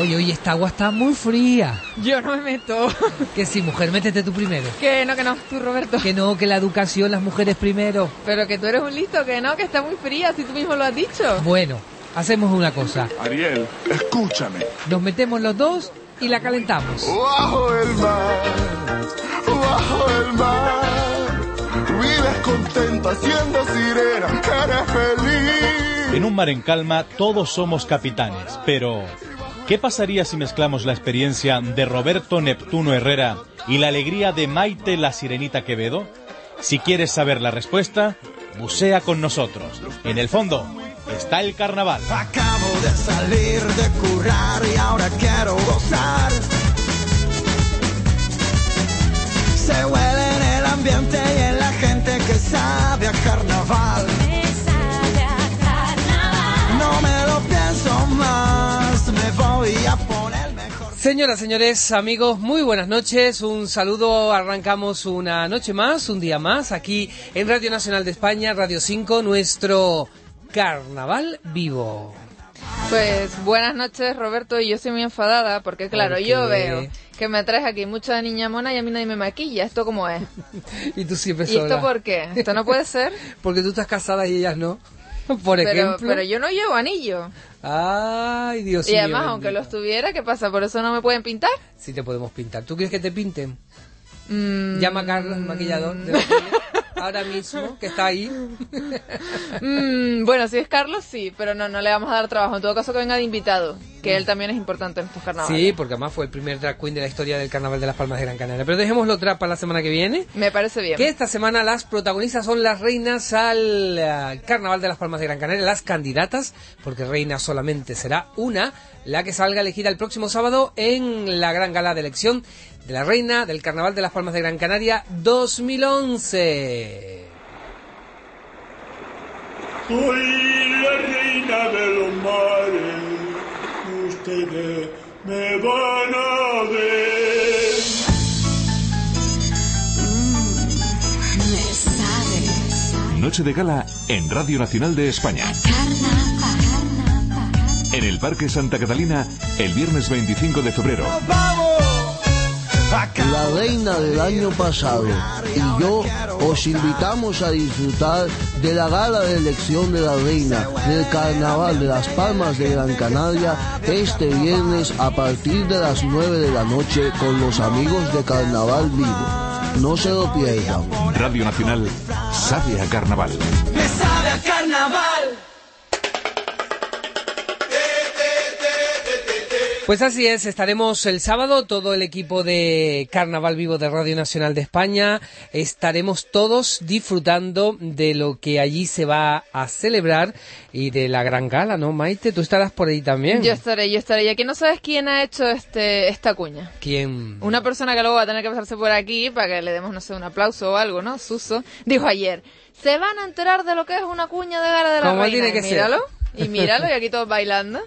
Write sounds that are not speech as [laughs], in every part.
Oye, oye, esta agua está muy fría. Yo no me meto. [laughs] Que sí, mujer, métete tú primero. Que no, que no, tú Roberto. Que no, que la educación, las mujeres primero. Pero que tú eres un listo, que no, que está muy fría, si tú mismo lo has dicho. Bueno, hacemos una cosa. Ariel, escúchame. Nos metemos los dos y la calentamos. Bajo el mar, bajo el mar. Vives contenta siendo sirena, eres feliz. En un mar en calma todos somos capitanes, pero ¿qué pasaría si mezclamos la experiencia de Roberto Neptuno Herrera y la alegría de Maite la Sirenita Quevedo? Si quieres saber la respuesta, bucea con nosotros. En el fondo está el carnaval. Acabo de salir de currar y ahora quiero gozar. Se huele en el ambiente y en la gente que sabe a carnaval. No me lo pienso más, poner mejor. Señoras, señores, amigos, muy buenas noches. Un saludo. Arrancamos una noche más, un día más, aquí en Radio Nacional de España, Radio 5, nuestro carnaval vivo. Pues buenas noches, Roberto, y yo estoy muy enfadada porque, claro, ¿Por yo veo que me traes aquí mucha niña mona y a mí nadie me maquilla. ¿Esto cómo es? [laughs] Y tú siempre ¿Y esto por qué? Esto no puede ser. [laughs] Porque tú estás casada y ellas no. [laughs] Por Pero, ejemplo. pero yo no llevo anillo. Ay, Dios Y mío. además, aunque los tuviera, ¿qué pasa? ¿Por eso no me pueden pintar? Sí te podemos pintar. ¿Tú quieres que te pinten? Mm, Llama a Carlos, maquillador. de [laughs] ahora mismo, que está ahí. [laughs] mm, bueno, si es Carlos, sí, pero no, no le vamos a dar trabajo. En todo caso, que venga de invitado, que él también es importante en estos carnavales. Sí, porque además fue el primer drag queen de la historia del Carnaval de las Palmas de Gran Canaria. Pero dejémoslo atrás para la semana que viene. Me parece bien. Que esta semana las protagonistas son las reinas al eh, Carnaval de las Palmas de Gran Canaria, las candidatas, porque reina solamente será una, la que salga elegida el próximo sábado en la gran gala de elección de la reina del Carnaval de las Palmas de Gran Canaria 2011. Soy la reina de los mares, ustedes me van a ver. Me sabe Noche de gala en Radio Nacional de España. En el Parque Santa Catalina, el viernes 25 de febrero. La reina del año pasado y yo os invitamos a disfrutar de la gala de elección de la reina del carnaval de las Palmas de Gran Canaria este viernes a partir de las 9 de la noche con los amigos de Carnaval Vivo. No se lo pierdan. Radio Nacional sabe a carnaval. Me sabe a carnaval. Pues así es, estaremos el sábado, todo el equipo de Carnaval Vivo de Radio Nacional de España, estaremos todos disfrutando de lo que allí se va a celebrar y de la gran gala, ¿no, Maite? Tú estarás por ahí también. Yo estaré, yo estaré. Y aquí no sabes quién ha hecho este esta cuña. ¿Quién? Una persona que luego va a tener que pasarse por aquí para que le demos, no sé, un aplauso o algo, ¿no? Suso. Dijo ayer, se van a enterar de lo que es una cuña de gala de la Como reina. tiene que y ser. míralo, y míralo, y aquí todos bailando.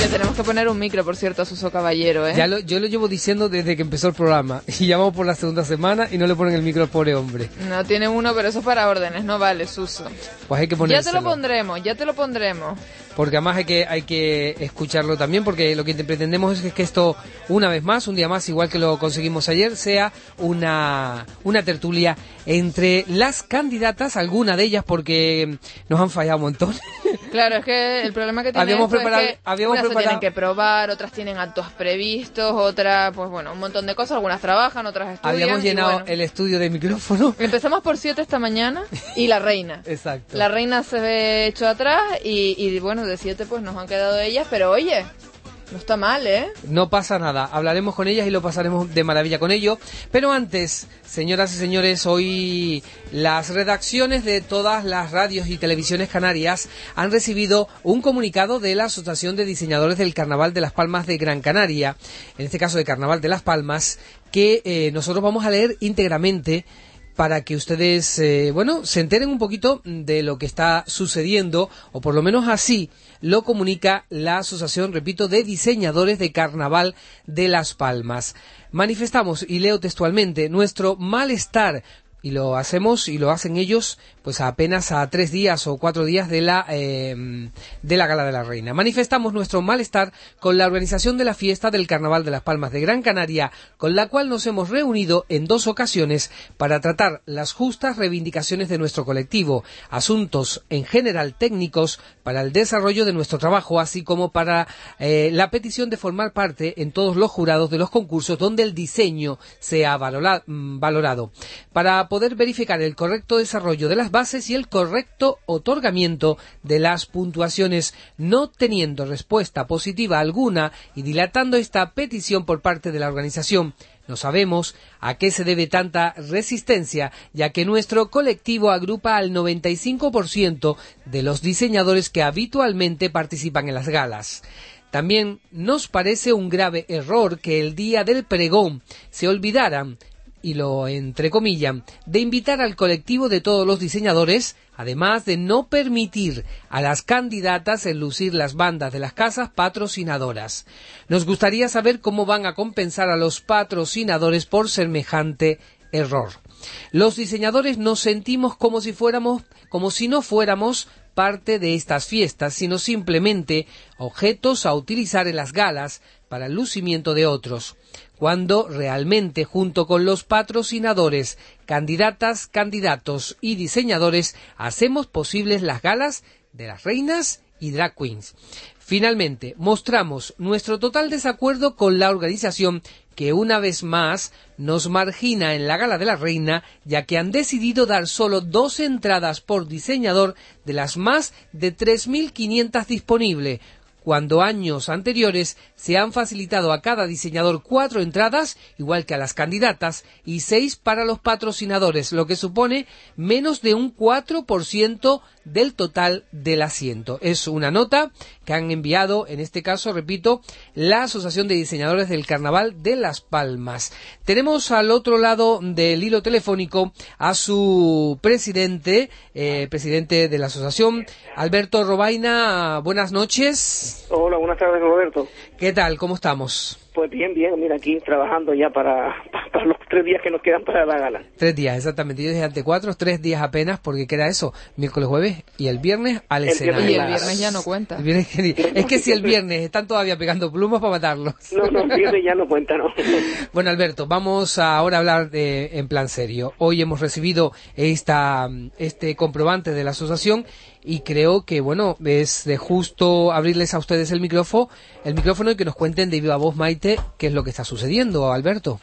Le tenemos que poner un micro, por cierto, a Suso Caballero, ¿eh? Ya lo- yo lo llevo diciendo desde que empezó el programa [laughs] y ya vamos por la segunda semana y no le ponen el micro al pobre hombre. No tiene uno, pero eso es para órdenes, no vale, Suso. Pues hay que Ya ponérselo. te lo pondremos, ya te lo pondremos. Porque además hay que, hay que escucharlo también, porque lo que te- pretendemos es que esto, una vez más, un día más, igual que lo conseguimos ayer, sea una, una tertulia entre las candidatas, alguna de ellas, porque nos han fallado un montón. [laughs] Claro, es que el problema que tiene Habíamos esto es preparado- que habíamos unas preparado- se tienen que probar, otras tienen actos previstos, otras, pues bueno, un montón de cosas, algunas trabajan, otras estudian. Habíamos llenado bueno. el estudio de micrófono. [laughs] Empezamos por siete esta mañana y la reina. [laughs] Exacto. La reina se ve hecho atrás y, y bueno, de pues nos han quedado ellas, pero oye, No está mal, ¿eh? No pasa nada, hablaremos con ellas y lo pasaremos de maravilla con ello. Pero antes, señoras y señores, hoy las redacciones de todas las radios y televisiones canarias han recibido un comunicado de la Asociación de Diseñadores del Carnaval de las Palmas de Gran Canaria, en este caso de Carnaval de las Palmas, que eh, nosotros vamos a leer íntegramente para que ustedes, eh, bueno, se enteren un poquito de lo que está sucediendo, o por lo menos así lo comunica la Asociación, repito, de Diseñadores de Carnaval de Las Palmas. Manifestamos, y leo textualmente, nuestro malestar y lo hacemos y lo hacen ellos pues apenas a tres días o cuatro días de la eh, de la gala de la reina. Manifestamos nuestro malestar con la organización de la fiesta del carnaval de las palmas de Gran Canaria con la cual nos hemos reunido en dos ocasiones para tratar las justas reivindicaciones de nuestro colectivo asuntos en general técnicos para el desarrollo de nuestro trabajo así como para eh, la petición de formar parte en todos los jurados de los concursos donde el diseño sea mm, valorado. Para poder verificar el correcto desarrollo de las bases y el correcto otorgamiento de las puntuaciones, no teniendo respuesta positiva alguna y dilatando esta petición por parte de la organización. No sabemos a qué se debe tanta resistencia, ya que nuestro colectivo agrupa al 95% de los diseñadores que habitualmente participan en las galas. También nos parece un grave error que el día del pregón se olvidaran y lo entrecomillan, de invitar al colectivo de todos los diseñadores, además de no permitir a las candidatas en lucir las bandas de las casas patrocinadoras. Nos gustaría saber cómo van a compensar a los patrocinadores por semejante error. Los diseñadores nos sentimos como si fuéramos, como si no fuéramos parte de estas fiestas, sino simplemente objetos a utilizar en las galas para el lucimiento de otros cuando realmente junto con los patrocinadores, candidatas, candidatos y diseñadores hacemos posibles las galas de las reinas y drag queens. Finalmente, mostramos nuestro total desacuerdo con la organización que una vez más nos margina en la gala de la reina, ya que han decidido dar solo dos entradas por diseñador de las más de 3.500 disponibles, cuando años anteriores se han facilitado a cada diseñador cuatro entradas, igual que a las candidatas, y seis para los patrocinadores, lo que supone menos de un 4% del total del asiento. Es una nota que han enviado, en este caso, repito, la Asociación de Diseñadores del Carnaval de Las Palmas. Tenemos al otro lado del hilo telefónico a su presidente, eh, presidente de la asociación, Alberto Robaina. Buenas noches. Hola, buenas tardes, Roberto. ¿Qué tal? ¿Cómo estamos? Pues bien, bien, mira, aquí trabajando ya para, [laughs] para los tres días que nos quedan para la gala. Tres días, exactamente. Yo dije ante cuatro, tres días apenas, porque queda eso, miércoles, jueves y el viernes al escenario. Y el viernes ya no cuenta. es que si el viernes están todavía pegando plumas para matarlos. No, no, el viernes ya no cuenta, no. [laughs] bueno, Alberto, vamos ahora a hablar de, en plan serio. Hoy hemos recibido esta, este comprobante de la asociación y creo que bueno es de justo abrirles a ustedes el micrófono el micrófono y que nos cuenten de viva voz Maite qué es lo que está sucediendo Alberto.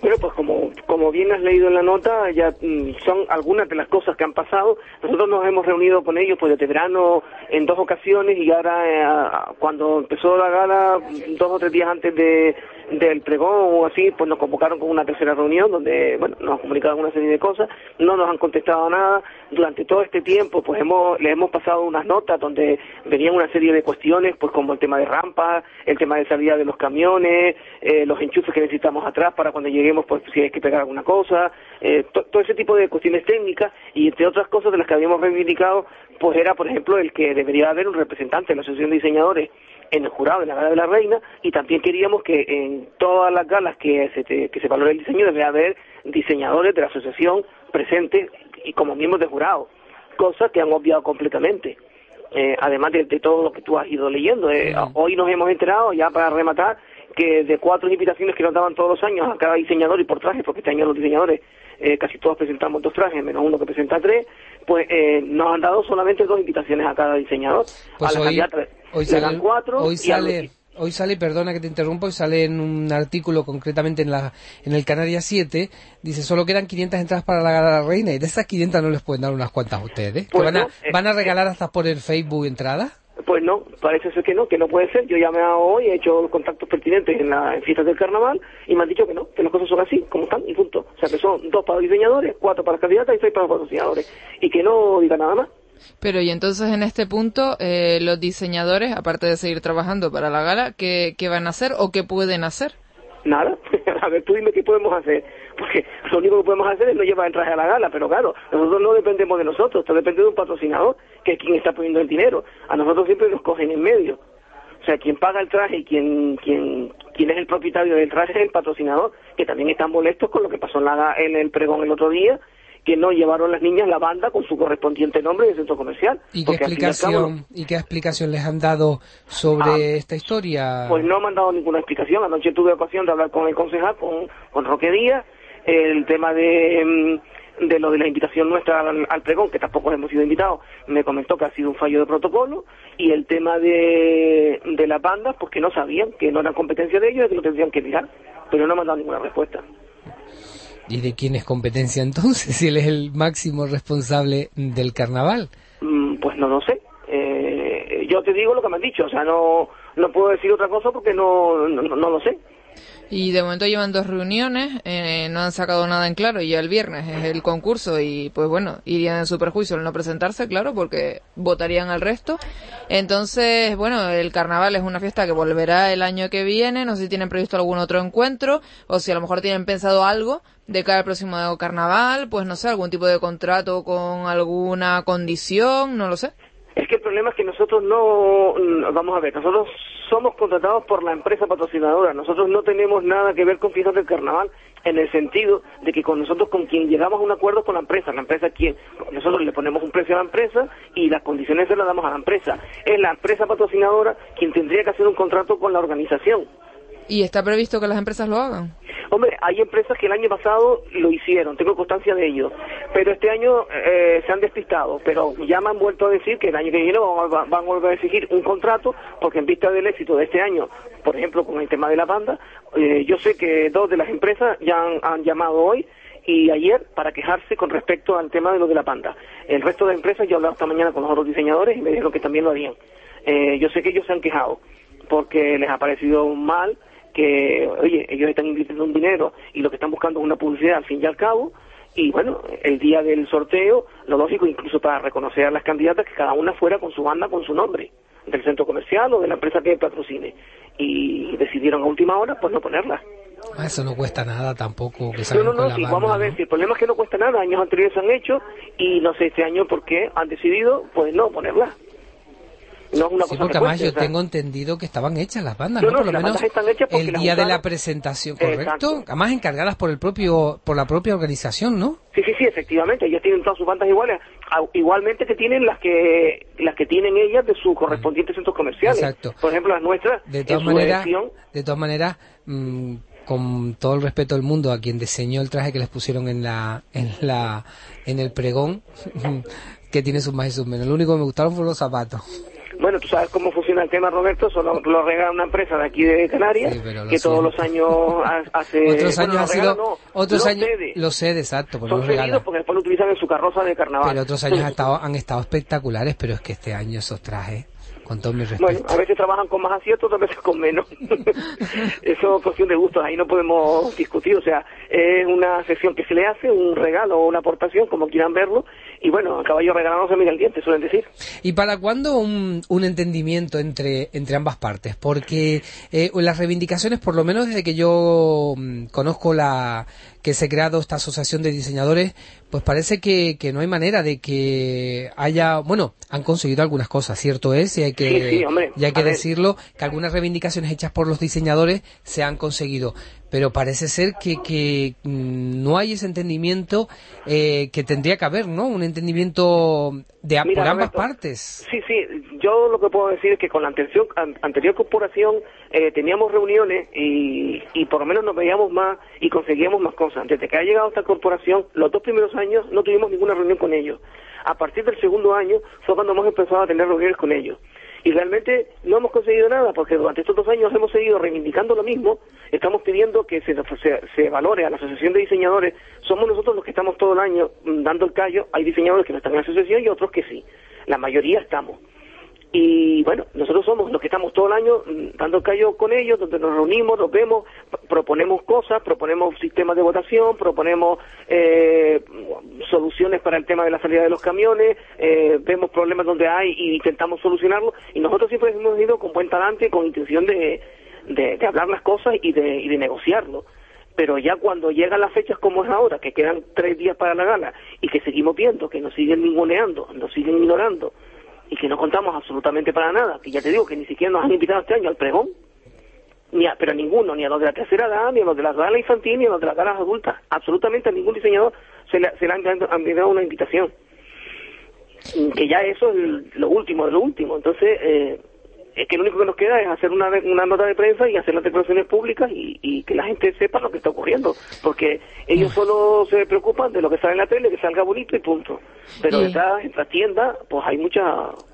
Bueno pues como como bien has leído en la nota ya mm, son algunas de las cosas que han pasado nosotros nos hemos reunido con ellos pues desde verano en dos ocasiones y ahora eh, cuando empezó la gala dos o tres días antes de del pregón o así, pues nos convocaron con una tercera reunión donde, bueno, nos han comunicado una serie de cosas, no nos han contestado nada. Durante todo este tiempo, pues hemos, les hemos pasado unas notas donde venían una serie de cuestiones, pues como el tema de rampas, el tema de salida de los camiones, eh, los enchufes que necesitamos atrás para cuando lleguemos, pues si hay que pegar alguna cosa, eh, todo ese tipo de cuestiones técnicas y entre otras cosas de las que habíamos reivindicado, pues era, por ejemplo, el que debería haber un representante de la Asociación de Diseñadores en el jurado de la Gala de la Reina y también queríamos que en todas las galas que se, que se valore el diseño debe haber diseñadores de la asociación presentes y como miembros de jurado, cosa que han obviado completamente. Eh, además de, todo lo que tú has ido leyendo. Eh, hoy nos hemos enterado, ya para rematar, que de cuatro invitaciones que nos daban todos los años a cada diseñador y por traje, porque este año los diseñadores eh, casi todos presentamos dos trajes, menos uno que presenta tres, pues eh, nos han dado solamente dos invitaciones a cada diseñador. Pues a hoy, hoy sale, cuatro hoy sale, hoy sale, perdona que te interrumpa, hoy sale en un artículo concretamente en, la, en el Canarias 7, dice solo quedan 500 entradas para la, reina y de esas 500 no les pueden dar unas cuantas a ustedes. ¿eh? van, a, ¿Van a regalar hasta por el Facebook entradas? Pues no, parece ser que no, que no puede ser. Yo llamé a hoy, he hecho los contactos pertinentes en las fiestas del carnaval y me han dicho que no, que las cosas son así, como están, y punto. O sea, que son dos para los diseñadores, cuatro para candidatas y seis para los patrocinadores. Y que no diga nada más. Pero y entonces en este punto, eh, los diseñadores, aparte de seguir trabajando para la gala, ¿qué, ¿qué van a hacer o qué pueden hacer? Nada. [laughs] a ver, tú dime qué podemos hacer. Porque lo único que podemos hacer es no llevar el traje a la gala, pero claro, nosotros no dependemos de nosotros, esto depende de un patrocinador, que es quien está poniendo el dinero. A nosotros siempre nos cogen en medio. O sea, quien paga el traje y quien, quien, quien es el propietario del traje es el patrocinador, que también están molestos con lo que pasó en, la, en el pregón el otro día, que no llevaron las niñas la banda con su correspondiente nombre de centro comercial. ¿Y qué, y cabo, explicación, ¿Y qué explicación les han dado sobre Ah, esta historia? Pues no me han dado ninguna explicación. Anoche tuve ocasión de hablar con el concejal, con, con Roque Díaz, el tema de, mm, de lo de la invitación nuestra al, al pregón, que tampoco hemos sido invitados, me comentó que ha sido un fallo de protocolo, y el tema de, de las bandas, pues que no sabían, que no era competencia de ellos y que lo tendrían que mirar, pero no me han dado ninguna respuesta. ¿Y de quién es competencia entonces? [laughs] Si él es el máximo responsable del carnaval. Mm, Pues no lo sé. Eh, yo te digo lo que me han dicho, o sea, no, no puedo decir otra cosa porque no, no, no lo sé. Y de momento llevan dos reuniones, eh, no han sacado nada en claro y ya el viernes es el concurso y pues bueno, irían en su perjuicio al no presentarse, claro, porque votarían al resto. Entonces, bueno, el carnaval es una fiesta que volverá el año que viene, no sé si tienen previsto algún otro encuentro o si a lo mejor tienen pensado algo de cara al próximo carnaval, pues no sé, algún tipo de contrato con alguna condición, no lo sé. Es que el problema es que nosotros no, no- vamos a ver, nosotros somos contratados por la empresa patrocinadora, nosotros no tenemos nada que ver con fiestas del carnaval en el sentido de que con nosotros con quien llegamos a un acuerdo con la empresa, la empresa quien, nosotros le ponemos un precio a la empresa y las condiciones se las damos a la empresa. Es la empresa patrocinadora quien tendría que hacer un contrato con la organización. ¿Y está previsto que las empresas lo hagan? Hombre, hay empresas que el año pasado lo hicieron, tengo constancia de ello, pero este año eh, se han despistado, pero ya me han vuelto a decir que el año que viene van, a- volver a exigir un contrato, porque en vista del éxito de este año, por ejemplo, con el tema de la banda, eh, yo sé que dos de las empresas ya han, llamado hoy y ayer para quejarse con respecto al tema de lo de la banda. El resto de empresas, yo he hablado esta mañana con los otros diseñadores y me dijeron que también lo harían. Eh, yo sé que ellos se han quejado porque les ha parecido mal que, oye, ellos están invirtiendo un dinero y lo que están buscando es una publicidad al fin y al cabo. Y bueno, el día del sorteo, lo lógico, incluso para reconocer a las candidatas, que cada una fuera con su banda, con su nombre, del centro comercial o de la empresa que patrocine. Y decidieron a última hora, pues no ponerla. Ah, Eso no cuesta nada tampoco que No, no, no, la sí, banda, vamos a ¿no? ver, si el problema es que no cuesta nada, años anteriores se han hecho y no sé este año por qué han decidido, pues no, ponerla. No es una Sí, cosa porque que además yo o sea. tengo entendido que estaban hechas las bandas, No, ¿no? no, Por lo menos están hechas el día de la presentación, correcto. Exacto. Además encargadas por el propio, por la propia organización, ¿no? Sí, sí, sí, efectivamente, ellos tienen todas sus bandas iguales, igualmente que tienen las que las que tienen ellas de sus correspondientes centros comerciales. Exacto. Por ejemplo, las nuestras, De todas maneras, de todas maneras, mm, con todo el respeto del mundo a quien diseñó el traje que les pusieron en la, en la, en el pregón, [laughs] que tiene sus más y sus menos. Lo único que me gustaron fueron los zapatos. Bueno, tú sabes cómo funciona el tema, Roberto, eso lo, regala una empresa de aquí de Canarias, Sí, que todos los años ha- hace... otros años ha sido, no, otros lo años, cede. lo sé, exacto, porque Son los regala. cedidos porque después lo utilizan en su carroza de carnaval. Pero otros años ha [laughs] estado- han estado espectaculares, pero es que este año esos trajes, con todo mi respeto. Bueno, a veces trabajan con más aciertos, otras veces con menos. [laughs] Eso es cuestión de gustos, ahí no podemos discutir. O sea, es una sesión que se le hace, un regalo o una aportación, como quieran verlo. Y bueno, caballo regalado se mira el diente, suelen decir. ¿Y para cuándo un, un entendimiento entre, entre ambas partes? Porque eh, las reivindicaciones, por lo menos desde que yo mm, conozco la que se ha creado esta asociación de diseñadores, pues parece que, que no hay manera de que haya, bueno, han conseguido algunas cosas, cierto es, y hay que, Sí, sí, hombre, y hay que decirlo, que algunas reivindicaciones hechas por los diseñadores se han conseguido, pero parece ser que, que mm, no hay ese entendimiento eh, que tendría que haber, ¿no? Un entendimiento de, Mira, por ambas Roberto, partes. Sí, sí, yo lo que puedo decir es que con la anterior, an- anterior corporación eh, teníamos reuniones y, y por lo menos nos veíamos más y conseguíamos más cosas. Desde que ha llegado esta corporación, los dos primeros años no tuvimos ninguna reunión con ellos. A partir del segundo año fue cuando hemos empezado a tener reuniones con ellos. Y realmente no hemos conseguido nada porque durante estos dos años hemos seguido reivindicando lo mismo. Estamos pidiendo que se, se, se valore a la Asociación de Diseñadores. Somos nosotros los que estamos todo el año mm, dando el callo. Hay diseñadores que no están en la asociación y otros que sí. La mayoría estamos. Y bueno, nosotros somos los que estamos todo el año mm, dando callo con ellos, donde nos reunimos, nos vemos, proponemos cosas, proponemos sistemas de votación, proponemos eh, soluciones para el tema de la salida de los camiones, eh, vemos problemas donde hay y intentamos solucionarlos. Y nosotros siempre hemos ido con buen talante, con intención de, de, de hablar las cosas y de, y de negociarlo. Pero ya cuando llegan las fechas como es ahora, que quedan tres días para la gala y que seguimos viendo, que nos siguen ninguneando, nos siguen ignorando y que no contamos absolutamente para nada, que ya te digo que ni siquiera nos han invitado este año al pregón, ni a, pero a ninguno, ni a los de la tercera edad, ni a los de la gala infantil, ni a los de las galas adultas, absolutamente a ningún diseñador se le, se le han han enviado una invitación. Que ya eso es el- lo último de lo último. Entonces, eh, es que lo único que nos queda es hacer una, una nota de prensa y hacer las declaraciones públicas y, y que la gente sepa lo que está ocurriendo. Porque ellos solo se preocupan de lo que sale en la tele, que salga bonito y punto. Pero detrás, en la tienda, pues hay muchas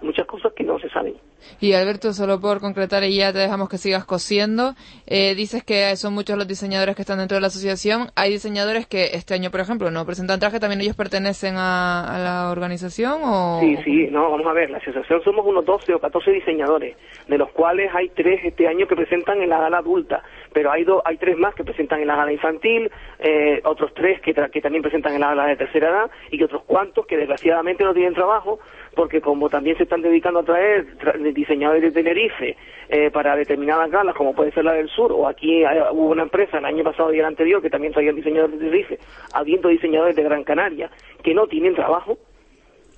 muchas cosas que no se saben. Y Alberto, solo por concretar y ya te dejamos que sigas cosiendo, eh, dices que son muchos los diseñadores que están dentro de la asociación. Hay diseñadores que este año, por ejemplo, no presentan traje, ¿también ellos pertenecen a, la organización o...? Sí, sí, no, vamos a ver, la asociación somos unos 12 o 14 diseñadores, de los cuales hay tres este año que presentan en la gala adulta, pero hay do- hay tres más que presentan en la gala infantil, eh, otros tres que, tra- que también presentan en la gala de tercera edad y otros cuantos que desgraciadamente no tienen trabajo porque como también se están dedicando a traer tra- diseñadores de Tenerife eh, para determinadas galas como puede ser la del sur o aquí hay- hubo una empresa el año pasado y el anterior que también traían diseñadores de Tenerife, habiendo diseñadores de Gran Canaria que no tienen trabajo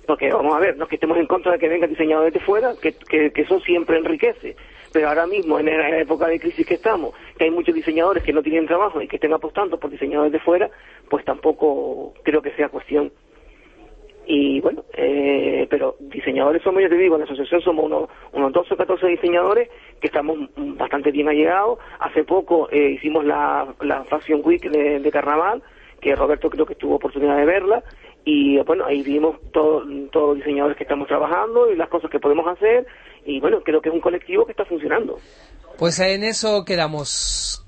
porque vamos a ver, no es que estemos en contra de que vengan diseñadores de fuera, que, que, que eso siempre enriquece, pero ahora mismo, en la época de crisis que estamos, que hay muchos diseñadores que no tienen trabajo y que estén apostando por diseñadores de fuera, pues tampoco creo que sea cuestión. Y bueno, eh, pero diseñadores somos, ya te digo, en la asociación somos unos, unos 12 o 14 diseñadores que estamos bastante bien allegados. Hace poco eh, hicimos la, la Fashion Week de, Carnaval, que Roberto creo que tuvo oportunidad de verla, y bueno, ahí vimos todo- todos los diseñadores que estamos trabajando y las cosas que podemos hacer, y bueno, creo que es un colectivo que está funcionando. Pues en eso quedamos.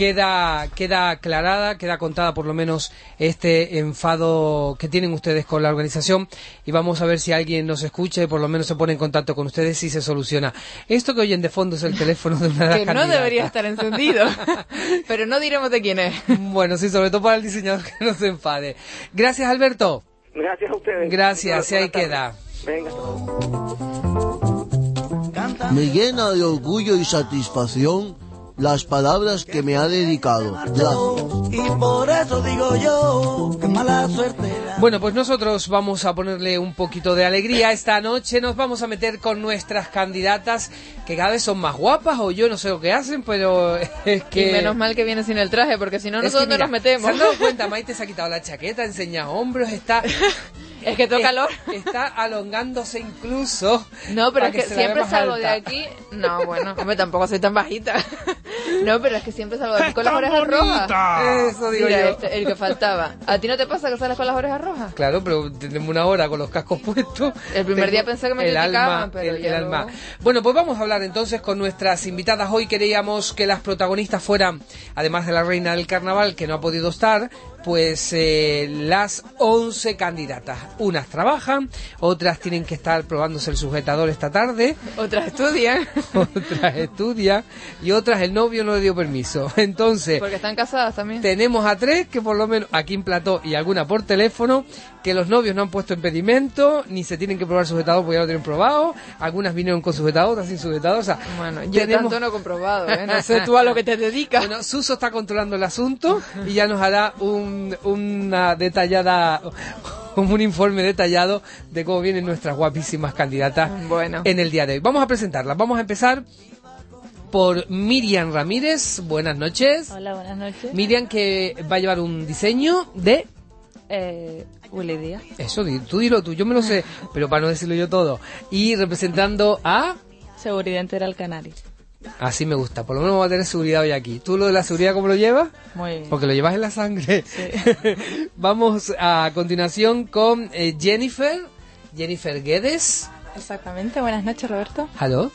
Queda, queda aclarada, queda contada por lo menos este enfado que tienen ustedes con la organización y vamos a ver si alguien nos escucha y por lo menos se pone en contacto con ustedes y se soluciona. Esto que oyen de fondo es el teléfono de una de las Que no candidatas. debería estar encendido, [laughs] pero no diremos de quién es. Bueno, sí, sobre todo para el diseñador que no se enfade. Gracias, Alberto. Gracias a ustedes. Gracias, y ahí queda. Venga, hasta luego. Me llena de orgullo y satisfacción las palabras que me ha dedicado. Gracias. Y por eso digo yo que mala suerte. Bueno, pues nosotros vamos a ponerle un poquito de alegría esta noche. Nos vamos a meter con nuestras candidatas que cada vez son más guapas o yo no sé lo que hacen, pero [laughs] es que... Y menos mal que viene sin el traje, porque si no nosotros mira, nos metemos. ¿Se han dado cuenta? [laughs] Maite se ha quitado la chaqueta, enseña hombros, está... [laughs] Es que es- calor. Está alongándose incluso. No, pero es que, siempre salgo de aquí. No, bueno, hombre, tampoco soy tan bajita. No, pero es que siempre salgo de aquí con las orejas rojas. Eso digo Mira, yo. este, el que faltaba. ¿A ti no te pasa que sales con las orejas rojas? Claro, pero tenemos una hora con los cascos [laughs] puestos. El primer Tengo día pensé que me el criticaban, alma, pero el, ya el alma. Bueno, pues vamos a hablar entonces con nuestras invitadas. Hoy queríamos que las protagonistas fueran, además de la reina del carnaval, que no ha podido estar, pues eh, las 11 candidatas. Unas trabajan, otras tienen que estar probándose el sujetador esta tarde, Otras estudian. [laughs] otras estudian y otras el novio no le dio permiso. [laughs] Entonces, Porque están casadas también. tenemos a tres que por lo menos aquí en plató y alguna por teléfono que los novios no han puesto impedimento ni se tienen que probar sujetador porque ya lo tienen probado. Algunas vinieron con sujetador, otras sin sujetador. O sea, Bueno, yo tenemos- tanto no he comprobado, ¿eh? [laughs] No sé tú a lo que te dedicas. Bueno, Suso está controlando el asunto y ya nos hará un, una detallada, un informe detallado de cómo vienen nuestras guapísimas candidatas Bueno. en el día de hoy. Vamos a presentarlas. Vamos a empezar por Miriam Ramírez. Buenas noches. Hola, buenas noches. Miriam que va a llevar un diseño de... Eh, Willy Díaz. Eso, tú dilo tú, yo me lo sé, pero para no decirlo yo todo. Y representando a... Seguridad Integral Canaria. Así me gusta, por lo menos vamos a tener seguridad hoy aquí. ¿Tú lo de la seguridad cómo lo llevas? Muy bien. Porque lo llevas en la sangre. [laughs] Vamos a continuación con eh, Jennifer. Jennifer Guedes. Exactamente. Buenas noches, Roberto. Hello.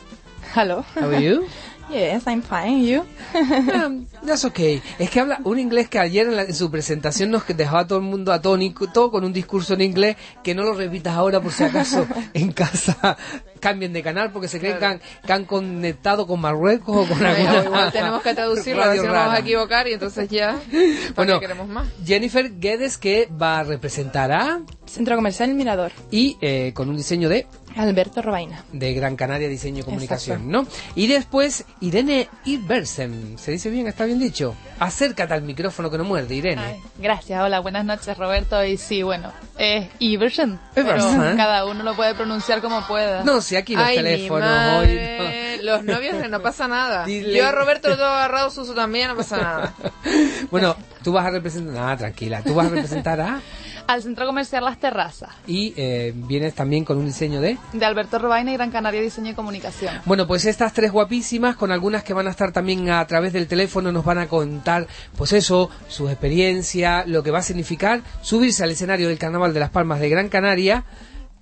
Hello. How are you? [laughs] yes, I'm fine. You? [laughs] Um, that's okay. Es que habla un inglés que ayer en, la- en su presentación nos dejaba a todo el mundo atónico, todo con un discurso en inglés que no lo repitas ahora por si acaso [laughs] en casa cambien de canal porque se creen que, han, que han conectado con Marruecos o con alguna Igual tenemos que traducirlo, a ver radio si nos vamos a equivocar y entonces ya, ¿para [laughs] Bueno, queremos más? Jennifer Guedes que va a representar a Centro Comercial El Mirador. y eh, con un diseño de Alberto Robaina. de Gran Canaria Diseño y Comunicación, ¿no? Y después Irene Iversen, ¿se dice bien? ¿Está bien dicho? Acércate al micrófono que no muerde, Irene. Ay, gracias, hola, buenas noches Roberto. Y sí, bueno, es Iversen, pero Iversen. cada uno lo puede pronunciar como pueda. No, si aquí los Ay, mi teléfonos madre, hoy... Los novios no pasa nada. [laughs] Dile- Yo a Roberto lo tengo agarrado, Suso también, no pasa nada. [laughs] Bueno, tú vas a representar... Nada, tranquila. Tú vas a representar a... Al Centro Comercial Las Terrazas, Y eh, vienes también con un diseño de... de Alberto Robaina y Gran Canaria Diseño y Comunicación. Bueno, pues estas tres guapísimas, con algunas que van a estar también a través del teléfono, nos van a contar, pues eso, su experiencia, lo que va a significar subirse al escenario del Carnaval de las Palmas de Gran Canaria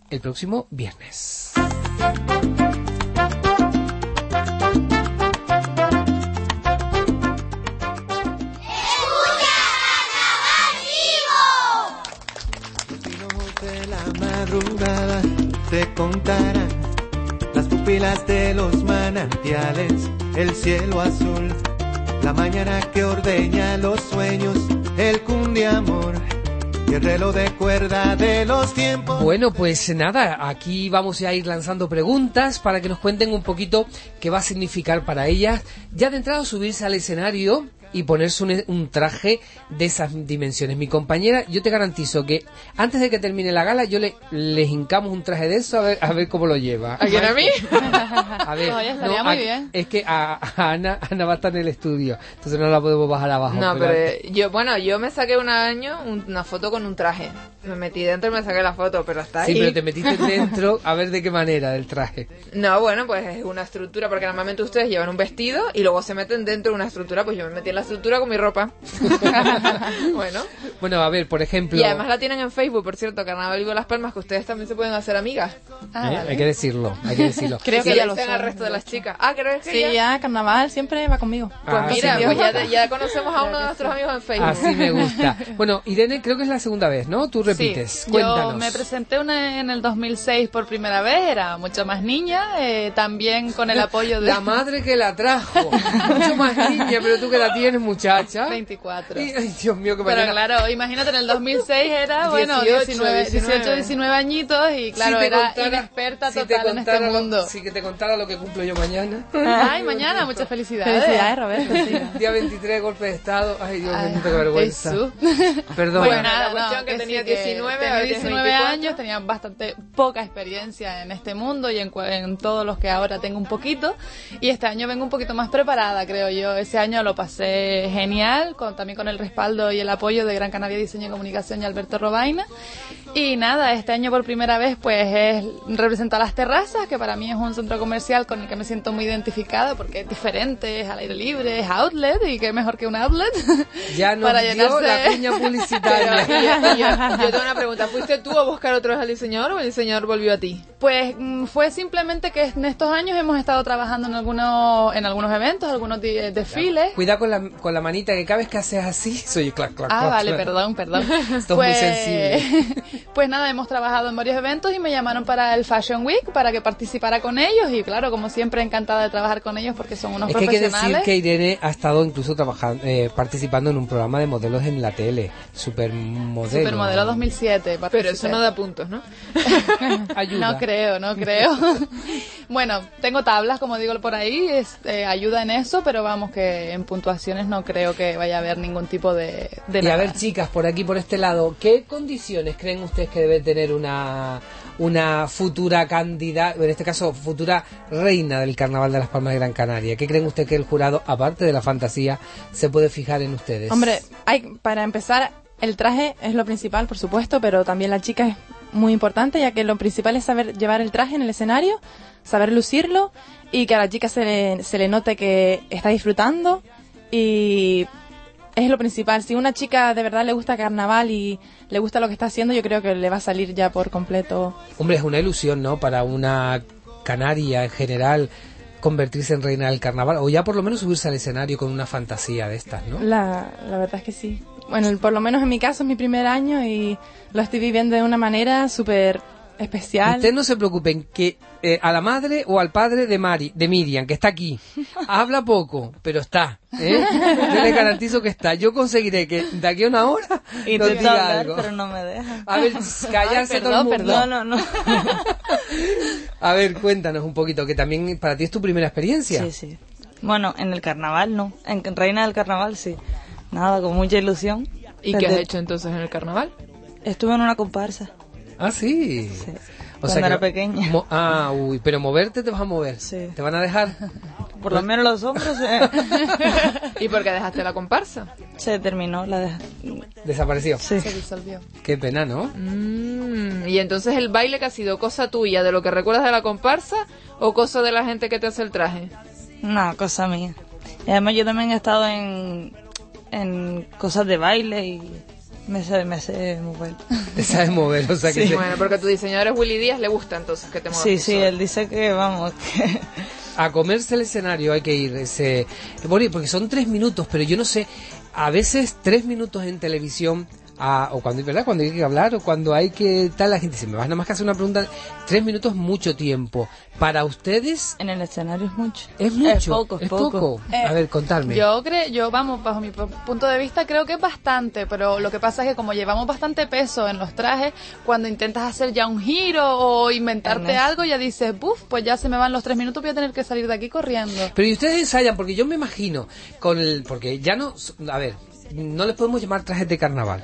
el próximo viernes. Madrugada te contarán las pupilas de los manantiales, el cielo azul, la mañana que ordeña los sueños, el cundiamor y el reloj de cuerda de los tiempos. Bueno, pues nada, aquí vamos a ir lanzando preguntas para que nos cuenten un poquito qué va a significar para ellas. Ya de entrada subirse al escenario y ponerse un, un traje de esas dimensiones. Mi compañera, yo te garantizo que antes de que termine la gala, yo le les hincamos un traje de eso a ver, a ver cómo lo lleva. ¿A quién, a mí? [laughs] A ver, Oye, estaría no, muy a- bien. es que a, a Ana, Ana va a estar en el estudio, entonces no la podemos bajar abajo. No, pero eh, yo, bueno, yo me saqué un año un- una foto con un traje. Me metí dentro y me saqué la foto, pero hasta Sí, ahí. pero te [laughs] metiste dentro a ver de qué manera del traje. No, bueno, pues es una estructura, porque normalmente ustedes llevan un vestido y luego se meten dentro de una estructura, pues yo me metí en la estructura con mi ropa. [laughs] bueno. Bueno, a ver, por ejemplo... Y además la tienen en Facebook, por cierto, Carnaval Vivo Las Palmas, que ustedes también se pueden hacer amigas. ¿eh? Hay que decirlo, hay que decirlo. [laughs] Creo que ya lo al resto de las chicas. Ah, creo que Sí, ya. ya, carnaval siempre va conmigo. Pues Ah, mira, sí, pues ya, gusta. ya conocemos a uno de nuestros amigos en Facebook. Así me gusta. [laughs] Bueno, Irene, creo que es la segunda vez, ¿no? Tú repites. Sí, Cuéntanos. yo me presenté una- en el 2006 por primera vez, era mucho más niña, eh, también con el apoyo de... La madre que la trajo. Mucho más niña, pero tú que la tienes, muchacha. [laughs] 24. Y- ay, Dios mío, que Pero claro, imagínate, en el 2006 era, [laughs] bueno, 18, 19, 18, 19. 19 añitos y claro, Si era contara- inexperta si total en este contara lo- mundo. Si que te contara lo que cumplo yo mañana. Ay, mañana, muchas felicidades. Felicidades, Roberto. sí. [laughs] Día 23, golpe de estado. Ay, Dios mío, qué vergüenza. Jesús. Perdón. Bueno, la nada, cuestión no, que que tenía sí, que 19, tenía ahora tienes 19 24. años, tenía bastante poca experiencia en este mundo y en, en todos los que ahora tengo un poquito. Y este año vengo un poquito más preparada, creo yo. Ese año lo pasé genial, con, también con el respaldo y el apoyo de Gran Canaria Diseño y Comunicación y Alberto Robaina. Y nada, este año por primera vez pues es representar las terrazas, que para mí es un centro comercial con el que me siento muy identificada porque es diferente, es al aire libre, es outlet y qué mejor que un outlet. [laughs] Ya nos para dio llenarse- la [laughs] Pero, publicitaria. yo, yo- yo tengo una pregunta. ¿Fuiste tú a buscar otra vez al diseñador o el diseñador volvió a ti? Pues mm, fue simplemente que en estos años hemos estado trabajando en algunos en algunos eventos, algunos desfiles. Cuidado con la, con la manita, que cada vez que haces así, [laughs] soy clac, clac, Ah, clac, vale, clac. perdón, perdón. [laughs] Esto es muy sensible. [laughs] Pues nada, hemos trabajado en varios eventos y me llamaron para el Fashion Week para que participara con ellos y claro, como siempre encantada de trabajar con ellos porque son unos Es que hay que decir profesionales. que Irene ha estado incluso trabajando, eh, participando en un programa de modelos en la tele, supermodelo. Supermodelo 2007. Pero eso no da puntos, ¿no? Ayuda. No creo, no creo. bueno, tengo tablas, como digo por ahí, es, eh, ayuda en eso, pero vamos que en no creo que vaya a haber ningún tipo de, de Y a ver, chicas, por aquí, por este lado, ¿qué condiciones creen ustedes que debe tener una, una futura candidata, en este caso, futura reina del Carnaval de las Palmas de Gran Canaria? ¿Qué creen ustedes que el jurado, aparte de la fantasía, se puede fijar en ustedes? Hombre, hay, para empezar, el traje es lo principal, por supuesto, pero también la chica es muy importante, ya que lo principal es saber llevar el traje en el escenario, saber lucirlo y que a la chica se le, se le note que está disfrutando y es lo principal. Si una chica de verdad le gusta carnaval y le gusta lo que está haciendo, yo creo que le va a salir ya por completo. Hombre, es una ilusión, ¿no? Para una canaria en general convertirse en reina del carnaval o ya por lo menos subirse al escenario con una fantasía de estas, ¿no? La, la verdad es que sí. Bueno, por lo menos en mi caso es mi primer año y lo estoy viviendo de una manera súper especial. Ustedes no se preocupen que eh, a la madre o al padre de Mari, de Miriam, que está aquí, [laughs] habla poco, pero está. ¿eh? Yo les garantizo que está. Yo conseguiré que de aquí a una hora nos Intento diga hablar, algo. pero no me deja. A ver, callarse Ay, todo el mundo. perdón. No, no, no. [laughs] A ver, cuéntanos un poquito, que también para ti es tu primera experiencia. Sí, sí. Bueno, en el carnaval no. En Reina del Carnaval sí. Nada, con mucha ilusión. ¿Y qué has Desde- hecho entonces en el carnaval? Estuve en una comparsa. Ah, sí. O Cuando era que- pequeña. mo- ah, uy, pero moverte te vas a mover. ¿Te van a dejar? Por lo menos los hombros eh, [laughs] ¿Y por qué dejaste la comparsa? se terminó la de... Desapareció. Sí. Se disolvió. Qué pena, ¿no? Mm, y entonces el baile que ha sido cosa tuya, de lo que recuerdas de la comparsa o cosa de la gente que te hace el traje. No, cosa mía. Y además yo también he estado en, en cosas de baile y me sé, me sé mover. [laughs] Te sabes mover, o sea que... Sí. te- Bueno, porque a tu diseñador es Willy Díaz, le gusta entonces que te muevas. Sí, sí, él dice que vamos, que a comerse el escenario hay que ir. Ese, bueno, porque son tres minutos, pero yo no sé, a veces tres minutos en televisión, ah, o cuando, ¿verdad? cuando hay que hablar, o cuando hay que tal, la gente dice, me vas nada más que hacer una pregunta, tres minutos mucho tiempo. Para ustedes... En el escenario es mucho. Es mucho. Es poco, es poco. a ver, contadme. Yo creo, yo vamos, bajo mi pu- punto de vista creo que es bastante, pero lo que pasa es que como llevamos bastante peso en los trajes, cuando intentas hacer ya un giro o inventarte Ernest. algo, ya dices, buf, pues ya se me van los tres minutos, voy a tener que salir de aquí corriendo. Pero y ustedes ensayan, porque yo me imagino, con el, porque ya no, a ver, no les podemos llamar trajes de carnaval.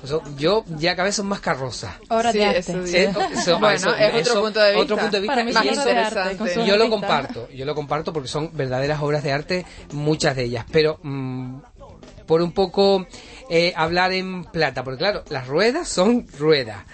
Pues, yo ya cada vez son más carrozas. Obras Sí, de arte. eso sí. Eh, eso- Bueno, eso- es otro punto de vista. Otro punto de vista su yo lo comparto, yo lo comparto porque son verdaderas obras de arte, muchas de ellas, pero mm, por un poco eh, hablar en plata, porque claro, las ruedas son ruedas.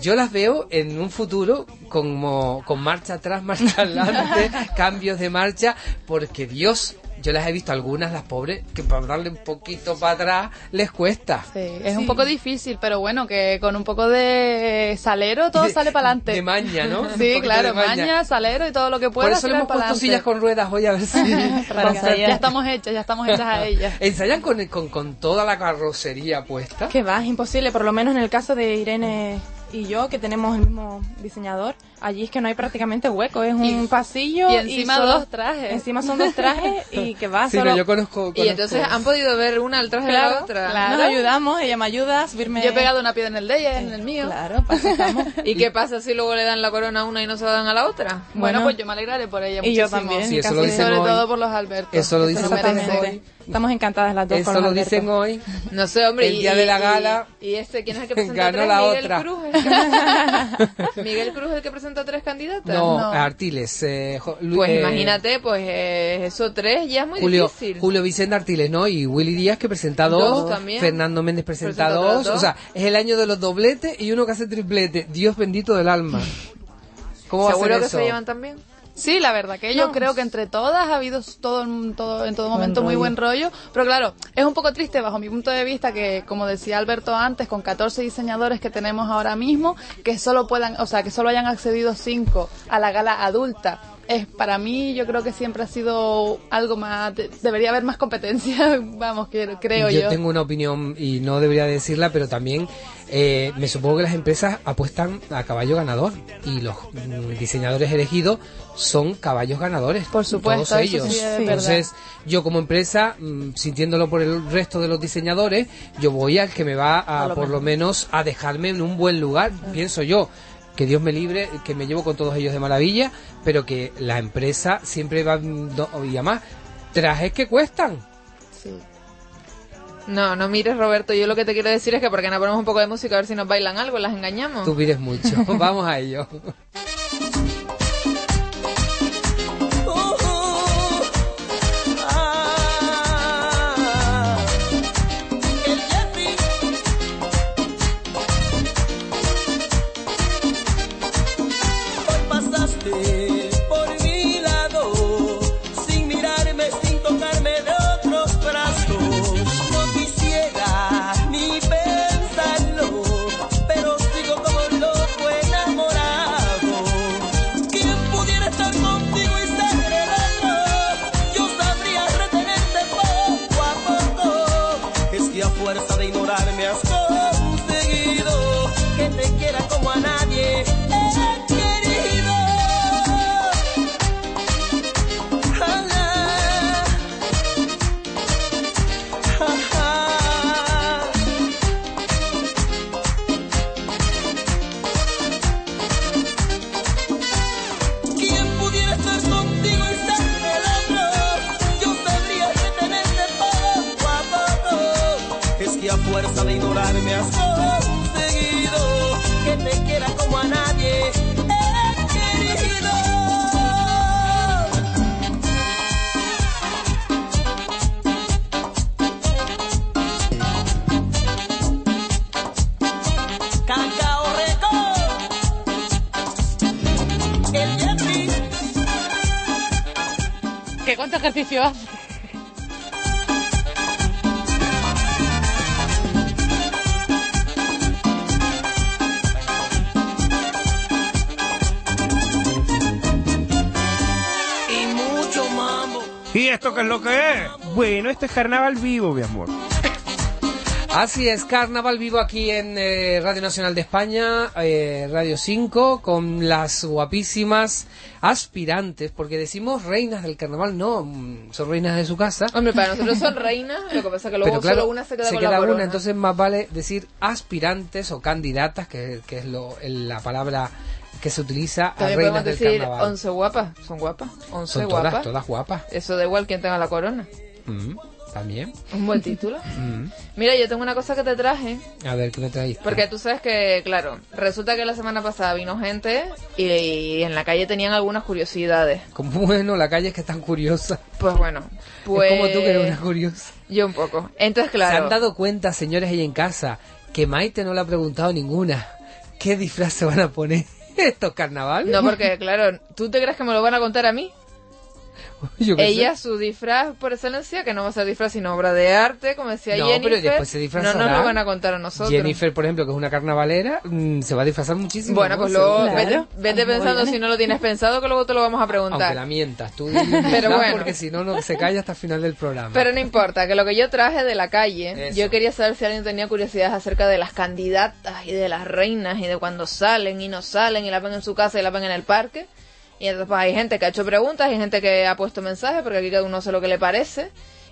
Yo las veo en un futuro como con marcha atrás, [laughs] marcha adelante, [laughs] cambios de marcha, porque Dios, yo las he visto algunas, las pobres, que para darle un poquito para atrás les cuesta. Sí, es un poco difícil, pero bueno, que con un poco de salero todo De- sale para adelante. de maña, ¿no? [laughs] Sí, claro, maña. maña. salero y todo lo que Por pueda. eso le hemos puesto sillas con ruedas hoy a ver si... [laughs] Para. Ya estamos hechas, ya estamos hechas a [laughs] ellas. ¿Ensayan con, con, con toda la carrocería puesta? Que va, es imposible, por lo menos en el caso de Irene y yo, que tenemos el mismo diseñador, allí es que no hay prácticamente hueco, es un pasillo y encima solo- dos trajes. Encima son dos trajes [laughs] y que va Sí, solo... no, yo conozco... Y entonces han podido ver una al traje de la otra. claro. Nos ayudamos, ella me ayuda a subirme... Yo he pegado una piedra en el de ella, en el mío. Claro. [laughs] ¿Y qué pasa si luego le dan la corona a una y no se la dan a la otra? Bueno, Bueno. pues yo me alegraré por ella Y yo muchísimo. también, Sí, eso lo dicen Sobre hoy. todo por los Albertos. Eso lo dicen. Exactamente. Estamos encantadas las dos Eso con los lo dicen hoy. No sé, hombre. El y- día de la gala Y, y este, ¿quién es el que [laughs] presenta ganó la Miguel otra. Cruz. el que- Miguel Cruz es el que presenta tres candidatas. No, Artiles. eh, Jo- Pues eh, imagínate, pues eh, eso tres ya es muy Julio, difícil. Julio Vicente Artiles, ¿no? Y Willy Díaz que presenta dos, Dos también. Fernando Méndez presenta Presenta dos, o sea, es el año de los dobletes y uno que hace triplete. Dios bendito del alma. ¿Cómo va a ser ¿Seguro que eso? se llevan también? Sí, la verdad que yo No. creo que entre todas ha habido todo, todo en todo Buen momento muy buen rollo, pero claro, es un poco triste bajo mi punto de vista que como decía Alberto antes, con 14 diseñadores que tenemos ahora mismo, que solo puedan, o sea, que solo hayan accedido 5 a la gala adulta. Es para mí yo creo que siempre ha sido algo más de- debería haber más competencia, [laughs] vamos, que, creo yo. tengo una opinión y no debería decirla, pero también eh, me supongo que las empresas apuestan a caballo ganador y los mm, diseñadores elegidos son caballos ganadores. Por supuesto, todos ellos. sí Entonces, yo como empresa, mm, sintiéndolo por el resto de los diseñadores, yo voy al que me va a, A lo por lo menos, a dejarme en un buen lugar, pienso yo. Que Dios me libre, que me llevo con todos ellos de maravilla, pero que la empresa siempre va, y además, trajes que cuestan. No, no mires, Roberto. Yo lo que te quiero decir es que porque no ponemos un poco de música a ver si nos bailan algo, las engañamos. Tú pides mucho. [laughs] Vamos a ello. [laughs] es? Bueno, este es carnaval vivo, mi amor. Así es, Carnaval vivo aquí en eh, Radio Nacional de España, eh, Radio 5, con las guapísimas aspirantes, porque decimos reinas del carnaval, no, mm, son reinas de su casa. Hombre, para nosotros son reinas, lo que pasa es que [laughs] luego Pero claro, solo una se queda se con queda la una, entonces más vale decir aspirantes o candidatas, que, que es lo, el- la palabra que se utiliza a También reinas podemos del decir carnaval. once guapas, son guapas, once Son guapas. todas, todas guapas. Eso da igual quien tenga la corona. Mm, También. Un buen título. Mm. Mira, yo tengo una cosa que te traje, A ver, ¿qué me traíste? porque tú sabes que, claro, resulta que la semana pasada vino gente y, y en la calle tenían algunas curiosidades. Como bueno, la calle es que es tan curiosa. Pues bueno, pues... Es como tú que eres una curiosa. Yo un poco. Entonces, claro... ¿Se han dado cuenta, señores ahí en casa, que Maite no le ha preguntado ninguna qué disfraz se van a poner [laughs] estos carnavales? No, porque, claro, ¿tú te crees que me lo van a contar a mí? [laughs] Yo qué Ella, sé. su disfraz por excelencia, que no va a ser disfraz sino obra de arte, como decía No, Jennifer. pero después se no disfrazará. nos lo van a contar a nosotros. Jennifer, por ejemplo, que es una carnavalera, mm, se va a disfrazar muchísimo. Bueno, ¿no? pues luego Seguro. vete, vete pensando si no lo tienes pensado, que luego te lo vamos a Aunque preguntar. la mientas, tú [laughs] Pero bueno. porque si no, no se calla hasta el final del programa. Pero no importa, que lo que yo traje de la calle, Eso. yo quería saber si alguien tenía curiosidades acerca de las candidatas y de las reinas y de cuando salen y no salen y las ven en su casa y las ven en el parque. Y entonces pues hay gente que ha hecho preguntas y gente que ha puesto mensajes porque aquí cada uno hace lo que le parece.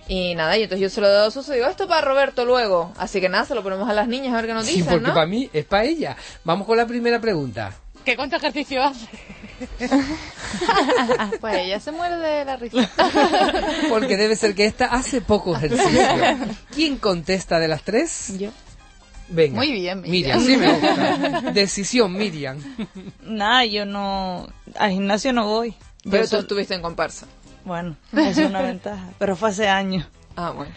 Y nada, y entonces yo se lo he dado a Suso y digo, esto para Roberto luego. Así que nada, se lo ponemos a las niñas a ver qué nos Sí, dicen, porque ¿no? para mí es para ella. Vamos con la primera pregunta. ¿Qué cuánto ejercicio hace? [laughs] Pues ella se muere de la risa. Porque debe ser que esta hace poco ejercicio. [laughs] ¿Quién contesta de las tres? Yo. Venga. Muy bien, Miriam. Miriam, sí me gusta. Decisión, Miriam. Nada, yo no. Al gimnasio no voy. Pero Yo tú estuviste en comparsa. Bueno, es una ventaja. Pero fue hace años. Ah, bueno.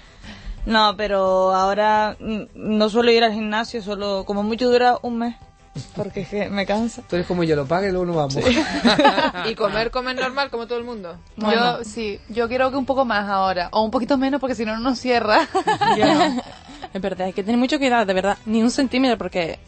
No, pero ahora no suelo ir al gimnasio, solo como mucho dura un mes. Porque es que me cansa. Tú eres como yo, lo pague y luego nos vamos. [laughs] y comer, comer normal como todo el mundo. Yo, sí, yo quiero que un poco más ahora. O un poquito menos porque si no, no nos cierra. Es [laughs] verdad, hay que tener mucho cuidado, de verdad. Ni un centímetro porque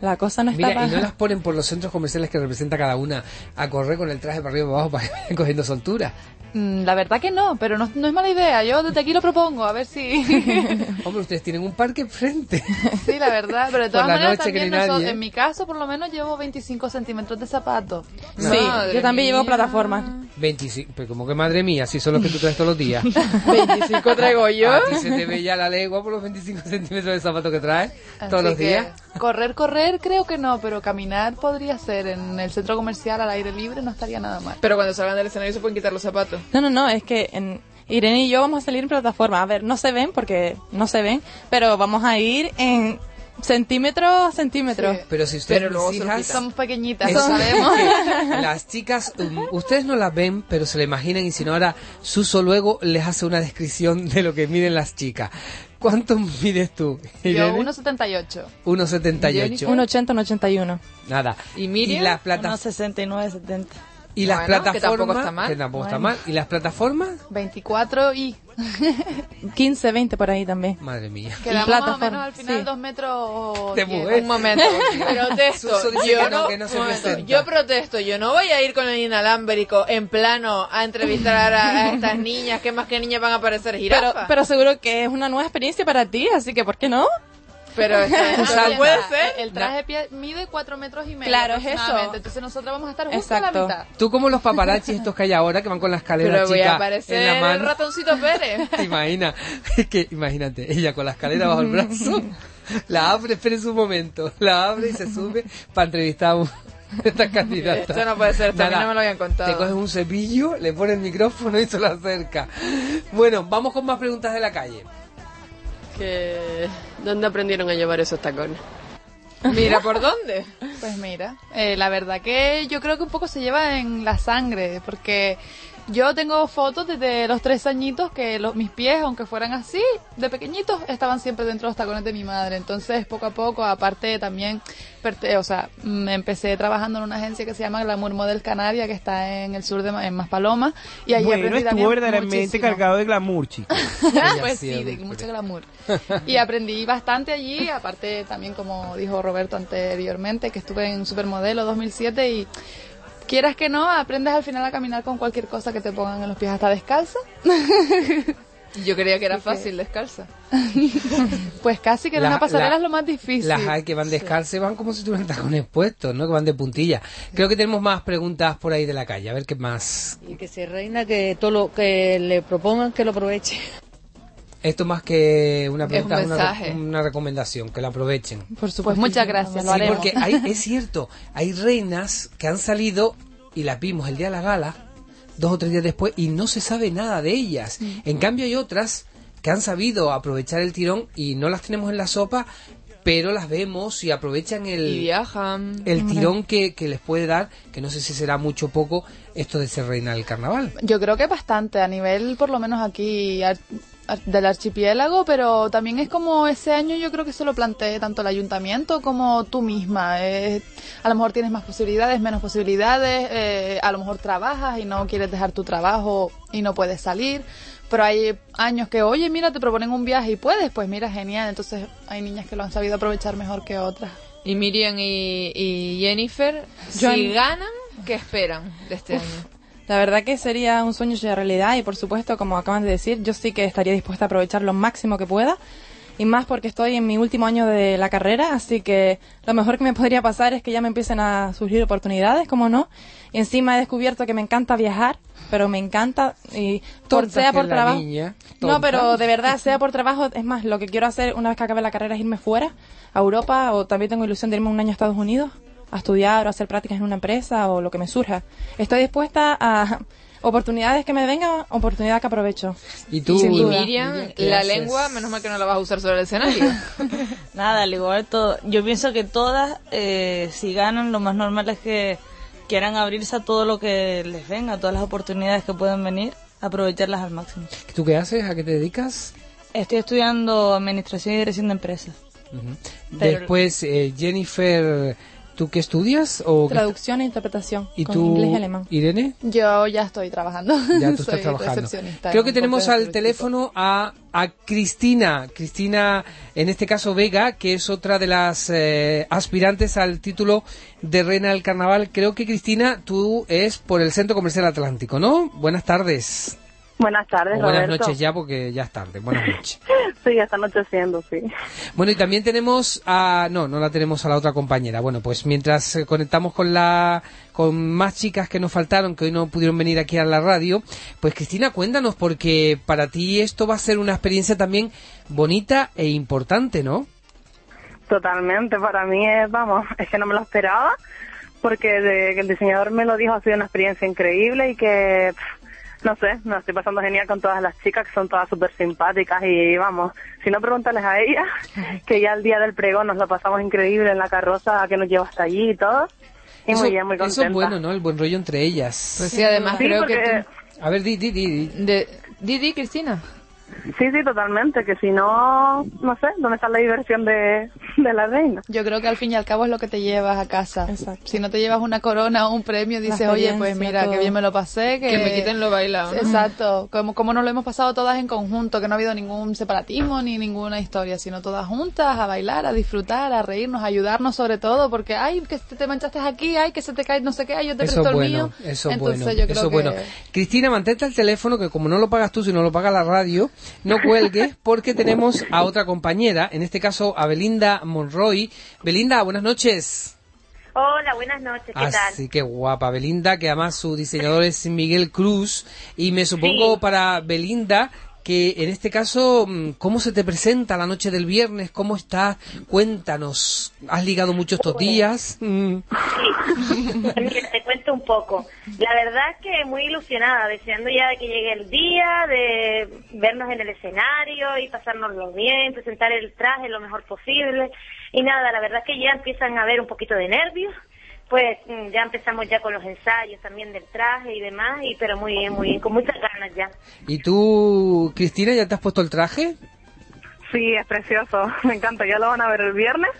la cosa no está Mira, y no las ponen por los centros comerciales que representa cada una a correr con el traje para arriba y para abajo [laughs] para que vayan cogiendo soltura. Mm, La verdad que no, pero no, no es mala idea. Yo desde aquí lo propongo, a ver si... [laughs] Hombre, ustedes tienen un parque enfrente. [laughs] sí, la verdad. Pero de Por todas la maneras, noche que también ni nadie, nosotros- ¿eh? en mi caso, por lo menos llevo 25 centímetros de zapato. Sí, yo también llevo plataforma. 25, pero como que madre mía, si son los que tú traes todos los días. 25 traigo yo. A ti se te ve ya la legua por los 25 centímetros de zapato que traes todos Así los que días. Correr, correr, creo que no, pero caminar podría ser en el centro comercial al aire libre, no estaría nada mal. Pero cuando salgan del escenario se pueden quitar los zapatos. No, no, no, es que en Irene y yo vamos a salir en plataforma. A ver, no se ven porque no se ven, pero vamos a ir en centímetro a centímetro. Sí. Pero si ustedes Pero luego hijas, Somos pequeñitas, es lo sabemos. las chicas, um, ustedes no las ven, pero se la imaginan y si no ahora Suso luego les hace una descripción de lo que miden las chicas. ¿Cuánto mides tú? Yo Irene? 1,78. 1,78. Un 80, un 81. Nada. ¿Y Miriam? las plata- Unos 69, 70. Y las Bueno, que plataformas tampoco está mal. que tampoco está Bueno. mal. y las plataformas 24 y [laughs] 15, 20 por ahí también. madre mía quedamos más o plataforma, menos al final sí. dos metros. Diez. mujer. Un momento. [laughs] Protesto. Yo que no, que no se momento. Yo protesto. Yo no voy a ir con el inalámbrico en plano a entrevistar a, a estas niñas. ¿Qué más que niñas van a parecer Pero, jirafas? pero seguro que es una nueva experiencia para ti, así que ¿por qué no? Pero no puede ser. El traje pie- mide 4 metros y medio. Claro, es eso. Entonces nosotros vamos a estar justo a la Exacto. mitad. tú como los paparazzi estos que hay ahora que van con la escalera Pero voy chica a parecer en la el mano ratoncito Pérez. [laughs] Es que, imagínate, ella con la escalera bajo el brazo, [laughs] la abre, espérense un momento, la abre y se sube para entrevistar a un- esta candidata. Esto no puede ser, esto a mí Nada, no me lo habían contado. Te coges un cepillo, le pones el micrófono y se lo acerca. Bueno, vamos con más preguntas de la calle. Que ¿dónde aprendieron a llevar esos tacones? Mira, ¿por dónde? Pues mira, eh, la verdad que yo creo que un poco se lleva en la sangre, porque yo tengo fotos desde los tres añitos que los, mis pies, aunque fueran así, de pequeñitos, estaban siempre dentro de los tacones de mi madre. Entonces, poco a poco, aparte también, perte- o sea, me empecé trabajando en una agencia que se llama Glamour Model Canaria, que está en el sur de Ma- en Maspalomas, y allí bueno, aprendí estuvo verdaderamente muchísimo. cargado de glamour, chicos. [laughs] pues sí, de mucho glamour. Y aprendí bastante allí, aparte también como dijo Roberto anteriormente, que estuve en Supermodelo 2007 y quieras que no, aprendes al final a caminar con cualquier cosa que te pongan en los pies hasta descalza. [laughs] Yo creía que era fácil descalza. [laughs] Pues casi que en La- una pasarela la- es lo más difícil. Las hay que van descalzas y van como si tuvieran tacones puestos, ¿no? Que van de puntilla. Creo que tenemos más preguntas por ahí de la calle. A ver qué más. Y que se reina que todo lo que le propongan que lo aproveche. Esto más que una Es un pregunta, es una, recomendación, que la aprovechen. Por supuesto, muchas gracias, lo Sí, haremos. porque hay, [laughs] es cierto, hay reinas que han salido y las vimos el día de la gala, dos o tres días después, y no se sabe nada de ellas. Mm. En cambio hay otras que han sabido aprovechar el tirón y no las tenemos en la sopa, pero las vemos y aprovechan el, Y viajan. el Hombre. tirón que, que les puede dar, que no sé si será mucho o poco, esto de ser reina del carnaval. Yo creo que bastante, a nivel por lo menos aquí del archipiélago, pero también es como ese año yo creo que se lo planteé tanto el ayuntamiento como tú misma. Eh, a lo mejor tienes más posibilidades, menos posibilidades, eh, a lo mejor trabajas y no quieres dejar tu trabajo y no puedes salir. Pero hay años que, oye, mira, te proponen un viaje y puedes, pues mira, genial. Entonces hay niñas que lo han sabido aprovechar mejor que otras. Y Miriam y, y Jennifer, Yo si en- ganan, ¿qué esperan de este Uf. año? La verdad que sería un sueño hecho realidad y por supuesto, como acaban de decir, yo sí que estaría dispuesta a aprovechar lo máximo que pueda y más porque estoy en mi último año de la carrera, así que lo mejor que me podría pasar es que ya me empiecen a surgir oportunidades, como no. Y encima he descubierto que me encanta viajar, pero me encanta y por, sea por trabajo. niña, No, pero de verdad, sea por trabajo, es más, lo que quiero hacer una vez que acabe la carrera es irme fuera, a Europa, o también tengo ilusión de irme un año a Estados Unidos a estudiar o a hacer prácticas en una empresa o lo que me surja. Estoy dispuesta a oportunidades que me vengan, oportunidad que aprovecho. Y tú, Sin duda. Miriam, ¿qué la haces? lengua, menos mal que no la vas a usar sobre el escenario. [laughs] Nada, al igual todo. Yo pienso que todas, eh, si ganan, lo más normal es que quieran abrirse a todo lo que les venga, a todas las oportunidades que pueden venir, aprovecharlas al máximo. ¿Tú qué haces? ¿A qué te dedicas? Estoy estudiando Administración y Dirección de Empresas. Pero- Después, eh, Jennifer, ¿tú qué estudias? O qué- Traducción e interpretación ¿Y con tú, inglés y alemán. Irene? Yo ya estoy trabajando. Ya tú [laughs] estás trabajando. Creo que tenemos al turístico. teléfono a, a Cristina. Cristina, en este caso Vega, que es otra de las eh, aspirantes al título de Reina del Carnaval. Creo que Cristina, tú es por el Centro Comercial Atlántico, ¿no? Buenas tardes. Buenas tardes, O buenas Roberto. noches ya, porque ya es tarde. Buenas noches. [laughs] Sí, ya está anocheciendo, sí. Bueno, y también tenemos a... No, no la tenemos a la otra compañera. Bueno, pues mientras eh, conectamos con la con más chicas que nos faltaron, que hoy no pudieron venir aquí a la radio, pues Cristina, cuéntanos, porque para ti esto va a ser una experiencia también bonita e importante, ¿no? Totalmente, para mí es, vamos, [laughs] es que no me lo esperaba, porque de el diseñador me lo dijo ha sido una experiencia increíble y que, pff, no sé, me lo estoy pasando genial con todas las chicas, que son todas súper simpáticas y vamos, si no pregúntales a ellas, [laughs] que ya el día del pregón nos lo pasamos increíble en la carroza que nos lleva hasta allí y todo, y eso, muy bien, muy eso contenta. es bueno, ¿no? El buen rollo entre ellas. Pues sí, además Sí, creo porque- que A ver, di, di, di. di. De, Didi, Cristina. Sí, sí, totalmente, que si no, no sé, ¿dónde está la diversión de, de la reina? Yo creo que al fin y al cabo es lo que te llevas a casa. Si no te llevas una corona o un premio, dices, oye, pues mira, todo. qué bien me lo pasé. Que, Que me quiten lo bailado, ¿no? Exacto. Como, como nos lo hemos pasado todas en conjunto, que no ha habido ningún separatismo ni ninguna historia, sino todas juntas a bailar, a disfrutar, a reírnos, a ayudarnos sobre todo, porque, ay, que te, te manchaste aquí, ay, que se te cae no sé qué, ay, yo te Eso presto es el bueno, mío. eso es Entonces bueno, yo creo eso es que... bueno. Cristina, mantente el teléfono que como no lo pagas tú, sino lo paga la radio, no cuelgues porque tenemos a otra compañera, en este caso a Belinda Monroy. Belinda, buenas noches. Hola, buenas noches, ¿qué Así que guapa, Belinda, que además su diseñador es Miguel Cruz. Y me supongo Sí. para Belinda que en este caso, mm, ¿cómo se te presenta la noche del viernes? ¿Cómo estás? Cuéntanos. ¿Has ligado mucho estos días? Mm. tal? Sí, Mira, te cuento un poco. La verdad es que muy ilusionada, deseando ya de que llegue el día, de vernos en el escenario y pasárnoslo bien, presentar el traje lo mejor posible. Y nada, la verdad es que ya empiezan a haber un poquito de nervios. Pues mm, ya empezamos ya con los ensayos también del traje y demás, y pero muy bien, muy bien, con muchas ganas ya. ¿Y tú, Cristina, ya te has puesto el traje? Sí, es precioso, [laughs] me encanta, ya lo van a ver el viernes,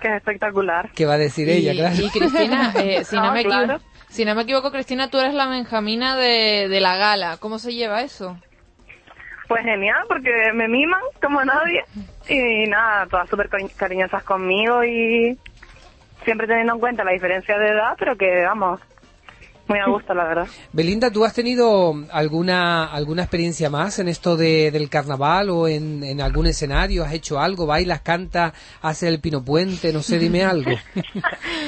que es espectacular. ¿Qué va a decir Y- ella, claro? Y Cristina, eh, si, [laughs] no me equivo- claro. si no me equivoco, Cristina, tú eres la Benjamina de, de la gala. ¿Cómo se lleva eso? Pues genial, porque me miman como nadie. Y nada, todas súper cari- cariñosas conmigo y siempre teniendo en cuenta la diferencia de edad, pero que vamos, muy a gusto, la verdad. Belinda, ¿tú has tenido alguna alguna experiencia más en esto de, del carnaval o en, en algún escenario? ¿Has hecho algo? ¿Bailas, cantas, haces el pino puente? No sé, dime algo. [laughs]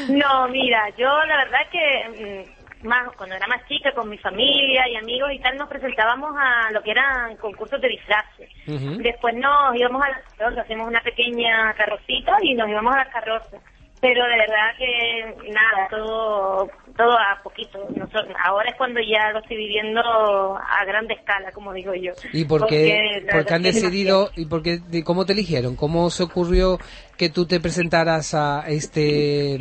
No, mira, yo la verdad que mm, más cuando era más chica con mi familia y amigos y tal nos presentábamos a lo que eran concursos de disfraces. Después nos íbamos a las carrozas, hacíamos una pequeña carrocita y nos íbamos a las carrozas. Pero de verdad que nada, todo todo a poquito. Nosotros- ahora es cuando ya lo estoy viviendo a grande escala, como digo yo. ¿Y por Porque qué, la por qué han decidido y por qué, de- cómo te eligieron? ¿Cómo se ocurrió que tú te presentaras a este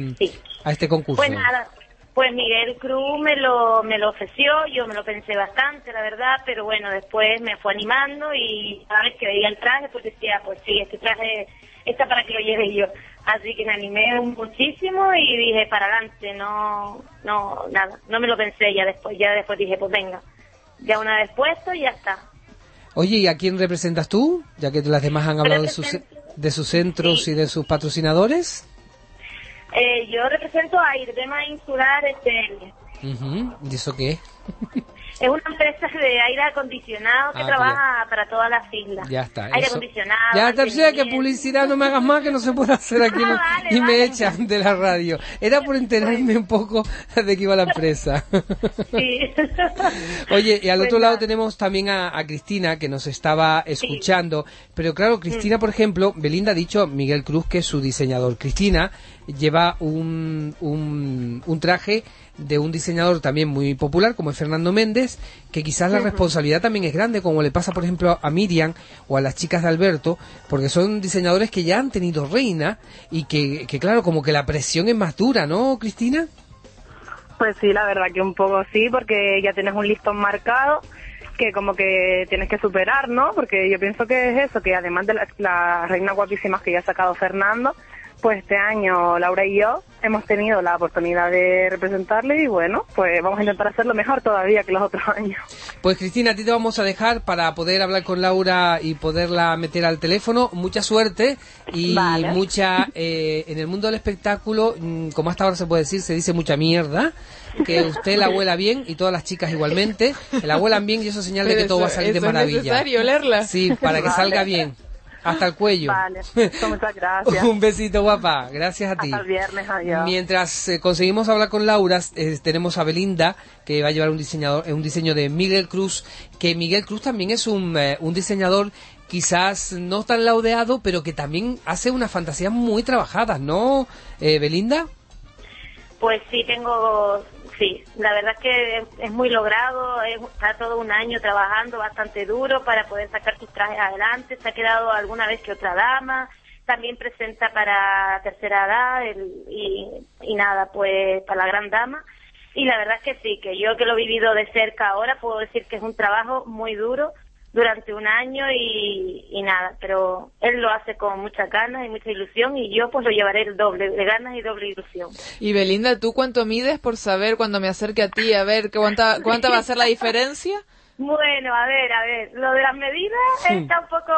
a este concurso? Pues nada, pues Miguel Cruz me lo, me lo ofreció, yo me lo pensé bastante, la verdad, pero bueno, después me fue animando y cada vez que veía el traje, pues decía, pues sí, este traje está para que lo lleve yo. Así que me animé muchísimo y dije, para adelante, no, no, nada, no me lo pensé ya después, ya después dije, pues venga, ya una vez puesto y ya está. Oye, ¿y a quién representas tú? Ya que las demás han hablado de sus, de sus centros y de sus patrocinadores. Eh, yo represento a Irdema Insular SL. Ujú, ¿Y eso qué? [laughs] Es una empresa de aire acondicionado que Ah, trabaja para todas las islas. Ya está. Aire eso- acondicionado. Ya está, sé que publicidad no me hagas más, que no se puede hacer aquí [laughs] ¿no? Ah, y me echan de la radio. Era por enterarme un poco de qué iba la empresa. Sí. [laughs] Oye, y al Pues otro lado tenemos también a, a Cristina, que nos estaba escuchando. Pero claro, Cristina, por ejemplo, Belinda ha dicho Miguel Cruz, que es su diseñador. Cristina lleva un, un, un traje de un diseñador también muy popular, como es Fernando Méndez, que quizás la responsabilidad también es grande, como le pasa, por ejemplo, a Miriam o a las chicas de Alberto, porque son diseñadores que ya han tenido reina y que, que claro, como que la presión es más dura, ¿no, Cristina? Pues sí, la verdad que un poco sí, porque ya tienes un listón marcado que como que tienes que superar, ¿no? Porque yo pienso que es eso, que además de las las reinas guapísimas que ya ha sacado Fernando, pues este año Laura y yo hemos tenido la oportunidad de representarle y bueno, pues vamos a intentar hacerlo mejor todavía que los otros [laughs] años. Pues Cristina, a ti te vamos a dejar para poder hablar con Laura y poderla meter al teléfono. Mucha suerte y Vale. mucha... eh, en el mundo del espectáculo, mm, como hasta ahora se puede decir, se dice mucha mierda. Que usted la abuela bien y todas las chicas igualmente. La abuelan bien y eso es señal de Pero que todo va a eso- salir de es maravilla. necesario olerla. Sí, para que Vale. salga bien. Hasta el cuello. Vale, [laughs] muchas gracias. Un besito guapa. Gracias a ti. Hasta el viernes, adiós. Mientras eh, conseguimos hablar con Laura, eh, tenemos a Belinda, que va a llevar un diseñador, eh, un diseño de Miguel Cruz, que Miguel Cruz también es un, eh, un diseñador quizás no tan laudeado, pero que también hace unas fantasías muy trabajadas, ¿no, eh, Belinda? Pues sí, tengo, sí, la verdad es que es muy logrado, es- está todo un año trabajando bastante duro para poder sacar sus trajes adelante, se ha quedado alguna vez que otra dama, también presenta para tercera edad y, y nada, pues para la gran dama. Y la verdad es que sí, que yo que lo he vivido de cerca ahora puedo decir que es un trabajo muy duro durante un año y, y nada, pero él lo hace con muchas ganas y mucha ilusión y yo pues lo llevaré el doble de ganas y doble ilusión. Y Belinda, ¿tú cuánto mides por saber cuando me acerque a ti a ver cuánta, cuánta va a ser la diferencia? [laughs] Bueno, a ver, a ver, lo de las medidas Sí. está un poco,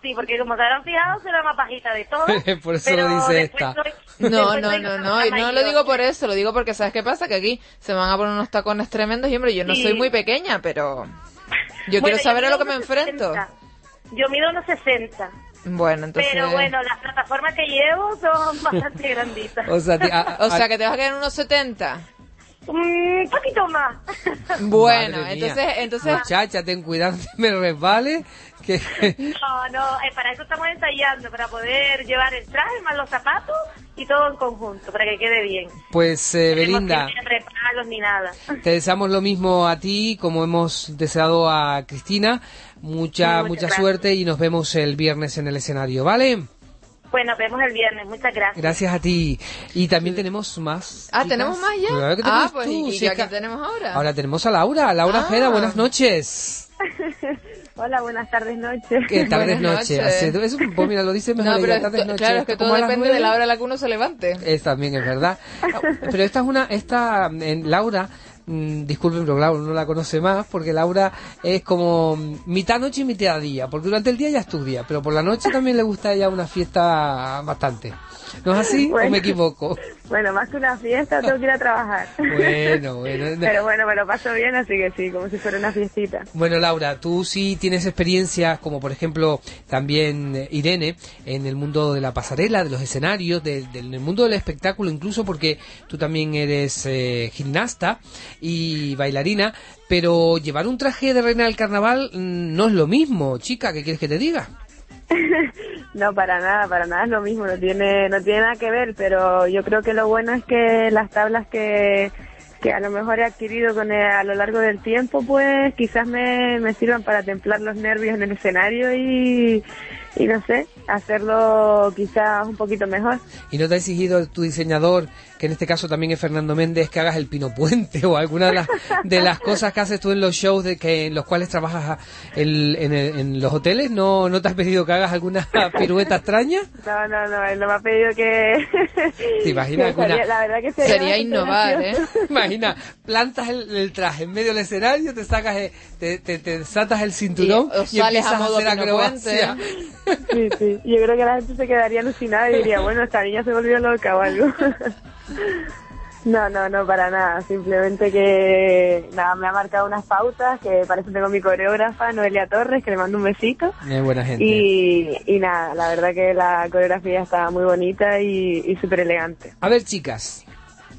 sí, porque como se habrán fijado, soy la más bajita de todas. [laughs] Por eso lo dice esta. soy- No, [laughs] no, no, no, y no lo digo por eso, lo digo porque ¿sabes qué pasa? Que aquí se van a poner unos tacones tremendos y hombre, yo no Sí. soy muy pequeña, pero yo Bueno, quiero saber a lo que me enfrento. 60. Yo mido unos 60, Bueno, entonces... pero bueno, las plataformas que llevo son [laughs] bastante granditas. O sea, a- [laughs] O sea, que te vas a quedar en unos 70. Un poquito más. [laughs] Bueno, entonces, entonces... Muchacha, ten cuidado, me resbale, que... No, no, eh, para eso estamos ensayando, para poder llevar el traje más los zapatos y todo en conjunto para que quede bien. Pues eh, Belinda, que ni nada. [laughs] te deseamos lo mismo a ti como hemos deseado a Cristina. Mucha, mucha gracias. suerte y nos vemos el viernes en el escenario, ¿vale? Pues nos vemos el viernes. Muchas gracias. Gracias a ti. Y también tenemos más. Ah, chicas. ¿tenemos más ya? Claro que ah, tenemos pues tú, ¿y si qué es que- aquí tenemos ahora? Ahora tenemos a Laura. Laura Ah. Buenas noches. [laughs] Hola, buenas tardes, [laughs] noches. ¿Qué tardes, noches? Así- Eso, pues mira, lo dice mejor No, pero tardes, noches. claro, es que todo depende de la hora a la que uno se levante. Es también, es verdad. Pero esta es una, esta, en Laura, mm, disculpen, pero Laura no la conoce más, porque Laura es como mitad noche y mitad día, porque durante el día ella estudia, pero por la noche también le gusta a ella una fiesta bastante. ¿No es así o Bueno. me equivoco? Bueno, más que una fiesta, tengo que ir a trabajar. Bueno, bueno. [laughs] Pero bueno, me lo paso bien, así que sí, como si fuera una fiestita. Bueno, Laura, tú sí tienes experiencias, como por ejemplo también eh, Irene, en el mundo de la pasarela, de los escenarios, de- del en el mundo del espectáculo, incluso porque tú también eres eh, gimnasta y bailarina, pero llevar un traje de reina del carnaval mm, no es lo mismo, chica, ¿qué quieres que te diga? [laughs] No, para nada, para nada es lo mismo, no tiene, no tiene nada que ver, pero yo creo que lo bueno es que las tablas que, que a lo mejor he adquirido con el- a lo largo del tiempo, pues quizás me, me sirvan para templar los nervios en el escenario y, y no sé, hacerlo quizás un poquito mejor. ¿Y no te ha exigido tu diseñador, que en este caso también es Fernando Méndez, que hagas el Pino Puente [laughs] o alguna de las, de las cosas que haces tú en los shows de que en los cuales trabajas el- en, el- en los hoteles? ¿No, ¿No te has pedido que hagas alguna [laughs] pirueta extraña? No, no, no, él no me ha pedido que... [laughs] ¿Te imaginas que sería- alguna- La verdad que sería, innovar, ¿eh? Imagina, plantas el, el traje en medio del escenario, te sacas, el- te, te, te desatas el cinturón Y- y, sales a empiezas a, modo hacer acrobacia. Sí, sí. Yo creo que la gente se quedaría alucinada y diría, bueno, esta niña se volvió loca o algo. No, no, no, para nada. Simplemente que, nada, me ha marcado unas pautas, que para eso tengo mi coreógrafa, Noelia Torres, que le mando un besito. Es buena gente. Y, y nada, la verdad que la coreografía está muy bonita y, y súper elegante. A ver, chicas.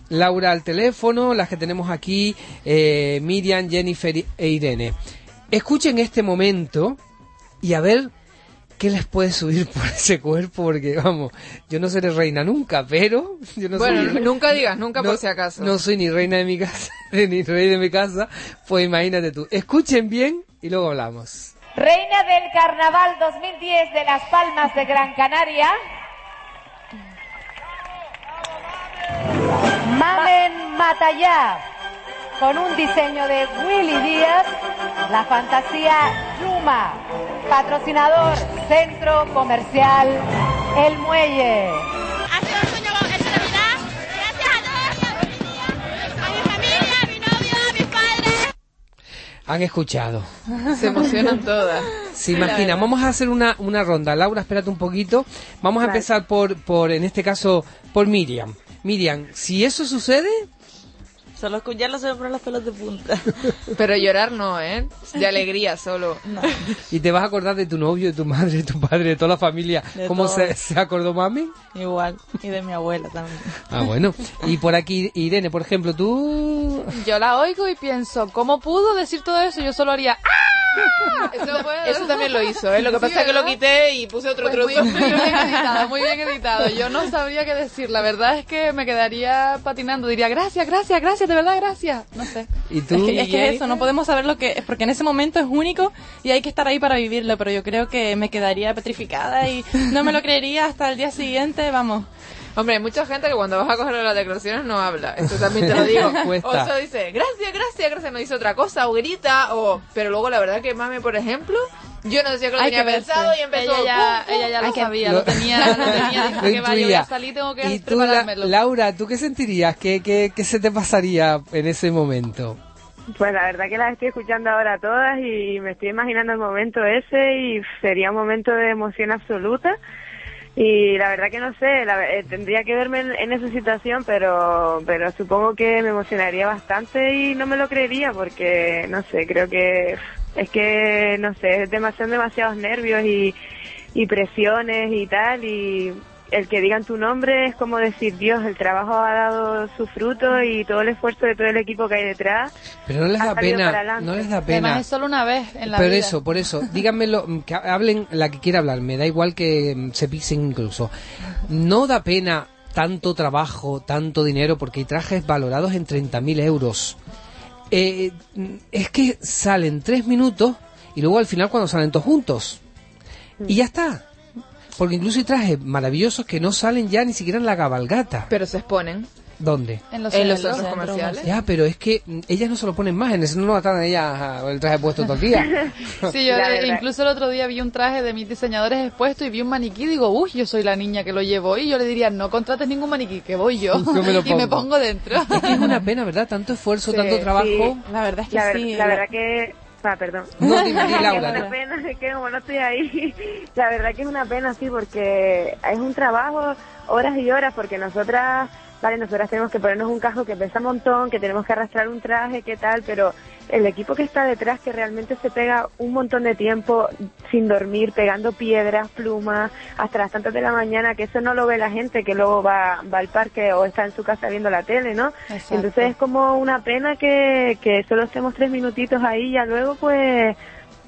Laura al teléfono, las que tenemos aquí, eh, Miriam, Jennifer e Irene. Escuchen este momento y a ver qué les puede subir por ese cuerpo, porque vamos, yo no seré reina nunca, pero yo no bueno, soy... nunca digas nunca no- por si acaso. No soy ni reina de mi casa, [laughs] ni rey de mi casa, pues imagínate tú. Escuchen bien y luego hablamos. Reina del Carnaval 2010 de Las Palmas de Gran Canaria. Mamen Matallá, con un diseño de Willy Díaz, la fantasía Yuma, patrocinador Centro Comercial El Muelle. Han escuchado. Se emocionan todas. Se imagina, vamos a hacer una, una ronda. Laura, espérate un poquito. Vamos a Vale. empezar por, por, en este caso, por Miriam. Miriam, si eso sucede, Solo escucharlo se me ponen los pelos de punta. [laughs] Pero llorar no, ¿eh? De alegría solo. y te vas a acordar de tu novio, de tu madre, de tu padre, de toda la familia, De ¿cómo se, se acordó mami? Igual. Y de mi abuela también. Ah, bueno. Y por aquí, Irene, por ejemplo, tú... Yo la oigo y pienso, ¿cómo pudo decir todo eso? Yo solo haría ¡Ah! Eso, eso también lo hizo, ¿eh? Lo que pasa es que lo quité y puse otro Pues muy, trozo. muy bien [laughs] editado, muy bien editado. Yo no sabría qué decir. La verdad es que me quedaría patinando. Diría, gracias, gracias, gracias, de verdad, gracias. No sé. ¿Y tú? Es que, es que eso, no podemos saber lo que es, porque en ese momento es único y hay que estar ahí para vivirlo, pero yo creo que me quedaría petrificada y no me lo creería hasta el día siguiente, vamos. Hombre, hay mucha gente que cuando vas a coger las declaraciones no habla. Eso también te lo digo. [laughs] O eso dice, gracias, gracias, gracias, no dice otra cosa, o grita, o... Pero luego la verdad que mami, por ejemplo, yo no decía que lo Hay tenía que pensado y empezó... Ella ya, pum, pum. ella ya lo Hay que- sabía, lo tenía, lo [laughs] tenía. Dijo que vaya, voy a salir, tengo que Y tú, preparármelo. Laura, ¿tú qué sentirías? ¿Qué, qué, qué se te pasaría en ese momento? Pues la verdad que las estoy escuchando ahora todas y me estoy imaginando el momento ese y sería un momento de emoción absoluta. Y la verdad que no sé, la- eh, tendría que verme en, esa situación, pero, pero supongo que me emocionaría bastante y no me lo creería porque, no sé, creo que es que, no sé, es demasiado, demasiados nervios y presiones y tal y el que digan tu nombre es como decir, Dios, el trabajo ha dado su fruto y todo el esfuerzo de todo el equipo que hay detrás Pero no les da pena, no les da Además pena. es solo una vez en la vida. eso, por eso, díganmelo, que hablen la que quiera hablar, me da igual que mm, se pisen incluso. No da pena tanto trabajo, tanto dinero, porque hay trajes valorados en 30.000 euros. Eh, es que salen tres minutos y luego al final cuando salen todos juntos. Y ya está. Porque incluso hay trajes maravillosos que no salen ya ni siquiera en la cabalgata. Pero se exponen. ¿Dónde? En los, en los centros comerciales. Ya, pero es que ellas no se lo ponen más, en ese no están ellas el traje puesto todo el día. [laughs] Sí, yo incluso el otro día vi un traje de mis diseñadores expuesto y vi un maniquí y digo, uy, yo soy la niña que lo llevo. Y yo le diría, no contrates ningún maniquí, que voy yo. [laughs] Yo me lo [laughs] y me pongo. pongo dentro. Es que es una pena, ¿verdad? Tanto esfuerzo, Sí, tanto trabajo. Sí, La verdad es que la, ver- sí. la verdad que... Ah, perdón. No, dime, [laughs] di, Es Laura. una pena, es que como no estoy ahí, [laughs] la verdad que es una pena, sí, porque es un trabajo, horas y horas, porque nosotras, vale, nosotras tenemos que ponernos un casco que pesa un montón, que tenemos que arrastrar un traje, qué tal, pero el equipo que está detrás, que realmente se pega un montón de tiempo sin dormir, pegando piedras, plumas, hasta las tantas de la mañana, que eso no lo ve la gente que luego va, va al parque o está en su casa viendo la tele, ¿no? Exacto. Entonces es como una pena que, que solo estemos tres minutitos ahí y ya luego pues,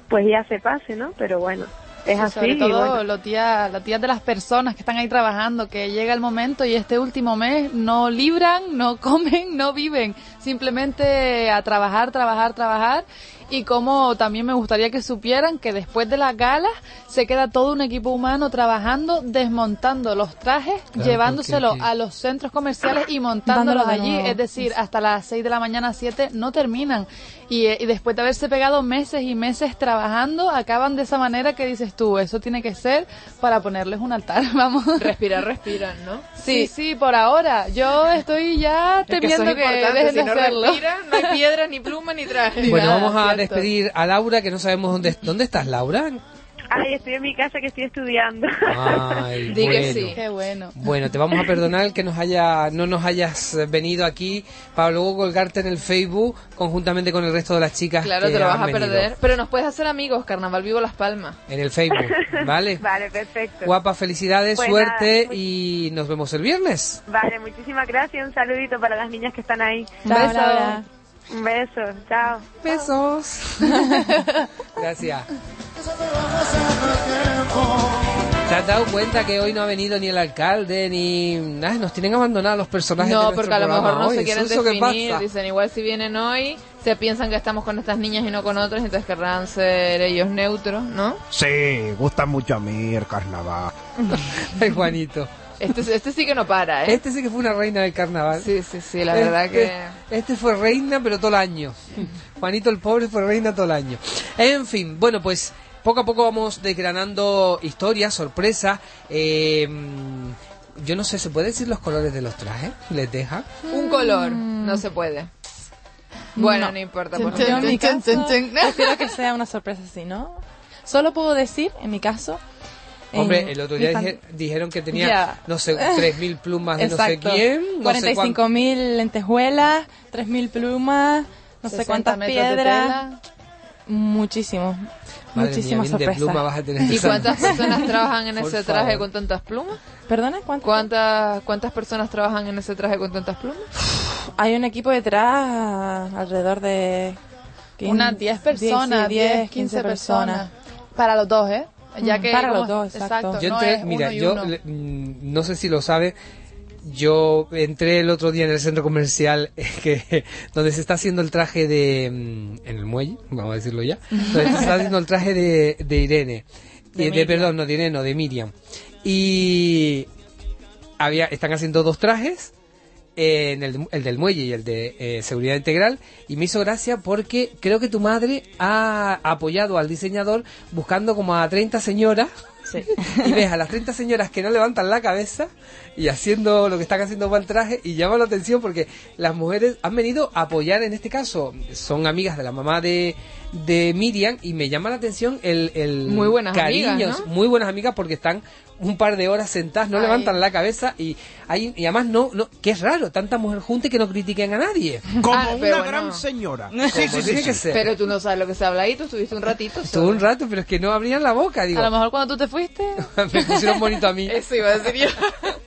pues ya se pase, ¿no? Pero bueno, es Sí, así. Sobre todo bueno. los tías, las tías de las personas que están ahí trabajando, que llega el momento y este último mes no libran, no [laughs] comen, no viven, simplemente a trabajar, trabajar, trabajar. Y como también me gustaría que supieran que después de las galas se queda todo un equipo humano trabajando, desmontando los trajes, Claro, llevándoselos a los centros comerciales y montándolos allí. nuevo. Es decir, hasta las 6 de la mañana, 7, no terminan. Y, eh, y después de haberse pegado meses y meses trabajando, acaban de esa manera que dices tú, eso tiene que ser para ponerles un altar, [laughs] vamos. Respirar, respiran, ¿no? Sí, sí, por ahora. Yo estoy ya Es que temiendo que, importantes, dejen si de no hacerlo. respiran, no hay piedra, ni pluma, ni traje. Bueno, vamos a. despedir a Laura, que no sabemos dónde, [laughs] dónde estás, Laura. Ay, estoy en mi casa que estoy estudiando. Ay, [laughs] Di que bueno. sí. Qué bueno. Bueno, te vamos a perdonar que nos haya, no nos hayas venido aquí para luego colgarte en el Facebook conjuntamente con el resto de las chicas. Claro, que te lo vas a venido. perder. Pero nos puedes hacer amigos, Carnaval Vivo Las Palmas. En el Facebook, [laughs] ¿vale? Vale, perfecto. Guapa, felicidades, Pues suerte nada, y nos vemos el viernes. Vale, muchísimas gracias. Un saludito para las niñas que están ahí. Chao, beso. Un beso. Chao. Besos. [laughs] Gracias. ¿Te has dado cuenta que hoy no ha venido ni el alcalde ni nada? Nos tienen abandonados los personajes. de No, porque a lo mejor no hoy. se quieren ¿Eso qué definir. Dicen, igual si vienen hoy, se piensan que estamos con estas niñas y no con otras, entonces querrán ser ellos neutros, ¿no? Sí, gusta mucho a mí el carnaval. Ay, Juanito. Este, este sí que no para, ¿eh? Este sí que fue una reina del carnaval. Sí, sí, sí, la verdad Este- que... Este fue reina, pero todo el año. Juanito el pobre fue reina todo el año. En fin, bueno, pues poco a poco vamos desgranando historias, sorpresas. eh, yo no sé, ¿se puede decir los colores de los trajes? ¿Les deja? Un color, no se puede. Bueno, no, importa. Por Yo en mi caso prefiero que sea una sorpresa así, ¿no? Solo puedo decir, en mi caso... Hombre, en el otro día dije- dijeron que tenía, Ya. no sé, 3.000 plumas de no sé Exacto. quién. No sé cuánto. 45.000 lentejuelas, 3.000 plumas, no sé 60 cuántas metros de piedras. tela. Muchísimo. Madre Muchísimas mía, de sorpresas. pluma vas a tener. ¿Y cuántas personas trabajan en ese traje favor. con tantas plumas? ¿Perdona? ¿Cuántas? ¿Cuántas, ¿Cuántas personas trabajan en ese traje con tantas plumas? Hay un equipo detrás alrededor de... Unas 10 personas, 10, 15 personas. Para los dos, ¿eh? Ya Mm, que para los dos, exacto. Yo no entré, es mira, uno y yo uno. le- mm, no sé si lo sabe, yo entré el otro día en el centro comercial [laughs] que donde se está haciendo el traje de mm, en el muelle, vamos a decirlo ya, donde se está haciendo el traje de, de Irene, De y de, perdón, no de Irene, no, de Miriam. Y había están haciendo dos trajes eh, en el, el del muelle y el de eh, seguridad integral y me hizo gracia porque creo que tu madre ha apoyado al diseñador buscando como a 30 señoras Sí. [laughs] y ves a las 30 señoras que no levantan la cabeza y haciendo lo que están haciendo para el traje y llama la atención porque las mujeres han venido a apoyar en este caso, son amigas de la mamá de, de Miriam y me llama la atención el, el Muy buenas cariño, amigas, ¿no? muy buenas amigas porque están un par de horas sentadas, no Ay. levantan la cabeza y, hay, y además no, no, que es raro, tanta mujer junta y que no critiquen a nadie. Como Ah, una gran señora. Sí, sí, sí, tiene sí. que ser. Pero tú no sabes lo que se habla ahí, tú estuviste un ratito. Estuvo un rato, pero es que no abrían la boca, digo. A lo mejor cuando tú te fuiste... [laughs] me pusieron bonito a mí. Eso iba a decir yo. [laughs]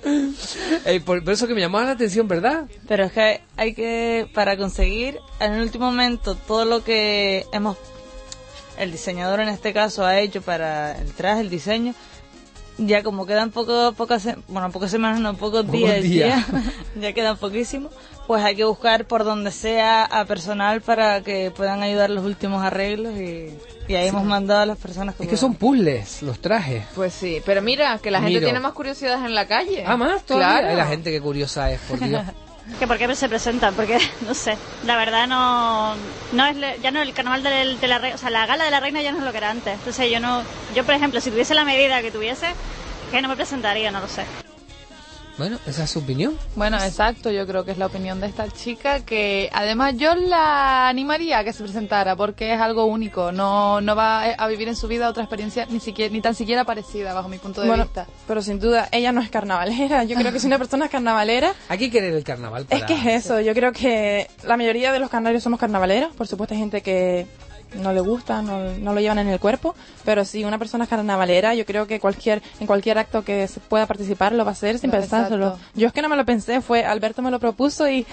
Eh, por, por eso que me llamaba la atención, ¿verdad? Pero es que hay que, para conseguir en el último momento todo lo que hemos, el diseñador en este caso ha hecho para el traje, el diseño, ya como quedan poco, pocas, bueno, pocas semanas, no, pocos Pocos días, días. ya, [laughs] ya quedan poquísimo, pues hay que buscar por donde sea a personal para que puedan ayudar los últimos arreglos y, y ahí hemos mandado a las personas que Es que son puzzles los trajes. Pues sí, pero mira, que la gente Miro. tiene más curiosidades en la calle. Ah, más todavía. Claro. Hay la gente que curiosa es, por Dios. [laughs] que por qué se presentan porque [laughs] no sé la verdad no no es ya no el carnaval del- de, la reina o sea la gala de la reina ya no es lo que era antes. Entonces yo no yo por ejemplo si tuviese la medida que tuviese que no me presentaría no lo sé Bueno, esa es su opinión. Bueno, exacto, yo creo que es la opinión de esta chica que además yo la animaría a que se presentara porque es algo único, no, no va a vivir en su vida otra experiencia ni siquiera ni tan siquiera parecida bajo mi punto de Bueno, vista. pero sin duda, ella no es carnavalera. Yo creo que si una persona es carnavalera, Hay que querer el carnaval es para... que es eso. Yo creo que la mayoría de los canarios somos carnavaleros. Por supuesto, hay gente que no le gusta, no, no lo llevan en el cuerpo. Pero si una persona es carnavalera, yo creo que cualquier en cualquier acto que se pueda participar lo va a hacer sin No, pensárselo. exacto. Yo es que no me lo pensé, fue Alberto me lo propuso y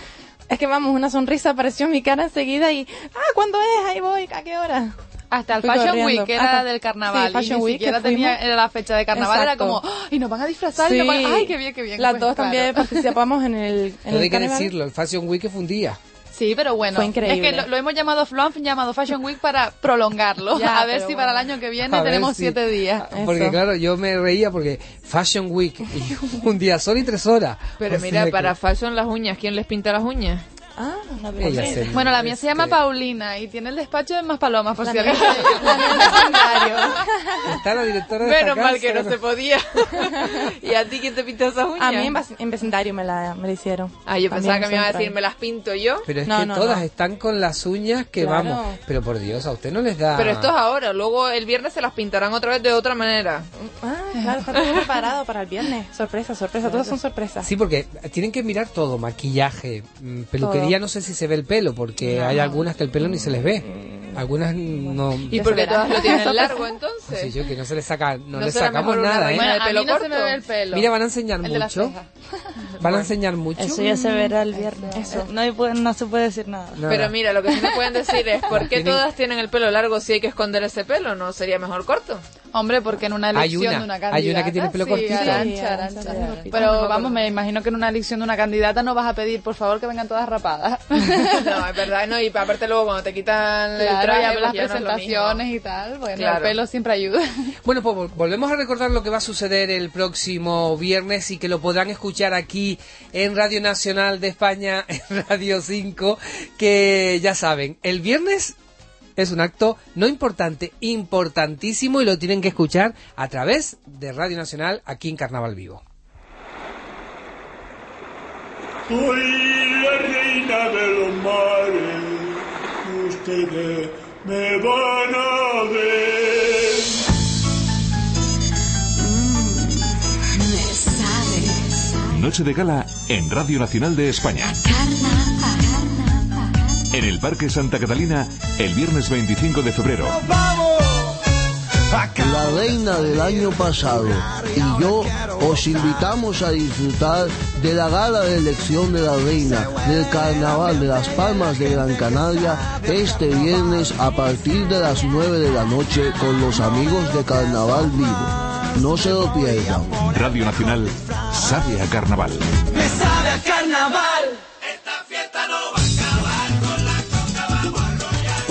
es que vamos, una sonrisa apareció en mi cara enseguida y ah, ¿cuándo es? Ahí voy, ¿a qué hora? Hasta el Fui Fashion corriendo. Week, que era Hasta- del carnaval, Sí, Fashion y ni Week, siquiera que tenía era la fecha de carnaval, era Exacto. como, ¡ay, nos van a disfrazar! y nos van- ¡Ay, qué bien, qué bien! Las Pues, dos claro. también participamos en el, en Todo el hay que carnaval. decirlo, el Fashion Week fue un día. Sí, pero bueno, Fue increíble. es que lo, lo hemos llamado, lo han llamado Fashion Week para prolongarlo, [laughs] Ya, a ver si bueno. para el año que viene A tenemos si- siete días. Porque claro, yo me reía porque Fashion Week y [laughs] un día solo y tres horas. Pero O mira, que- para fashion las uñas, ¿quién les pinta las uñas? Ah, Ella se- Bueno, la mía se llama Paulina y tiene el despacho de más palomas, por La si alguien la. [laughs] Está la directora de Menos mal que no se podía. [laughs] ¿Y a ti quién te pintó esas uñas? A mí en, en vecindario me la, me la hicieron. Ah, yo pensaba que me iba a decir, me las pinto yo. Pero es No, que no, todas no. están con las uñas que Claro. vamos. Pero por Dios, a usted no les da. Pero esto es ahora, luego el viernes se las pintarán otra vez de otra manera. Ah, claro, está todo preparado para el viernes. Sorpresa, sorpresa, todas son sorpresas. Sí, porque tienen que mirar todo, maquillaje, peluquería, no sé si se ve el pelo, porque No. hay algunas que el pelo ni se les ve. Algunas no... ¿Y por qué todas lo tienen [laughs] largo entonces? Sí, yo que no se les saca, no, ¿No les sacamos nada, ¿eh? Bueno, a pelo mí no se me ve el pelo. Mira, van a enseñar El mucho. [laughs] Van a enseñar mucho. Eso ya se verá el viernes. Eso. No, hay- puede- no se puede decir nada. Nada. Pero mira, lo que sí me pueden decir es, [laughs] ¿por qué Tienen- todas tienen el pelo largo si hay que esconder ese pelo? ¿No sería mejor corto? Hombre, porque en una Hay elección una, de una hay candidata... una que tiene pelo sí, cortito. Sí, tiene cortito. Pero vamos, me imagino que en una elección de una candidata no vas a pedir, por favor, que vengan todas rapadas. [laughs] No, es verdad, no, y aparte luego cuando te quitan el Claro, traje, y pues las no presentaciones y tal, bueno, Claro. el pelo siempre ayuda. [laughs] Bueno, pues vol- volvemos a recordar lo que va a suceder el próximo viernes y que lo podrán escuchar aquí en Radio Nacional de España, [laughs] en Radio 5, que ya saben, el viernes es un acto no importante, importantísimo y lo tienen que escuchar a través de Radio Nacional aquí en Carnaval Vivo. Soy la reina de los mares, ustedes me van a ver. Me sabes. Noche de gala en Radio Nacional de España. En el Parque Santa Catalina, el viernes 25 de febrero. La reina del año pasado y yo os invitamos a disfrutar de la gala de elección de la reina del carnaval de las Palmas de Gran Canaria este viernes a partir de las 9 de la noche con los amigos de Carnaval Vivo. No se lo pierdan. Radio Nacional sabe a carnaval. Me sabe a carnaval.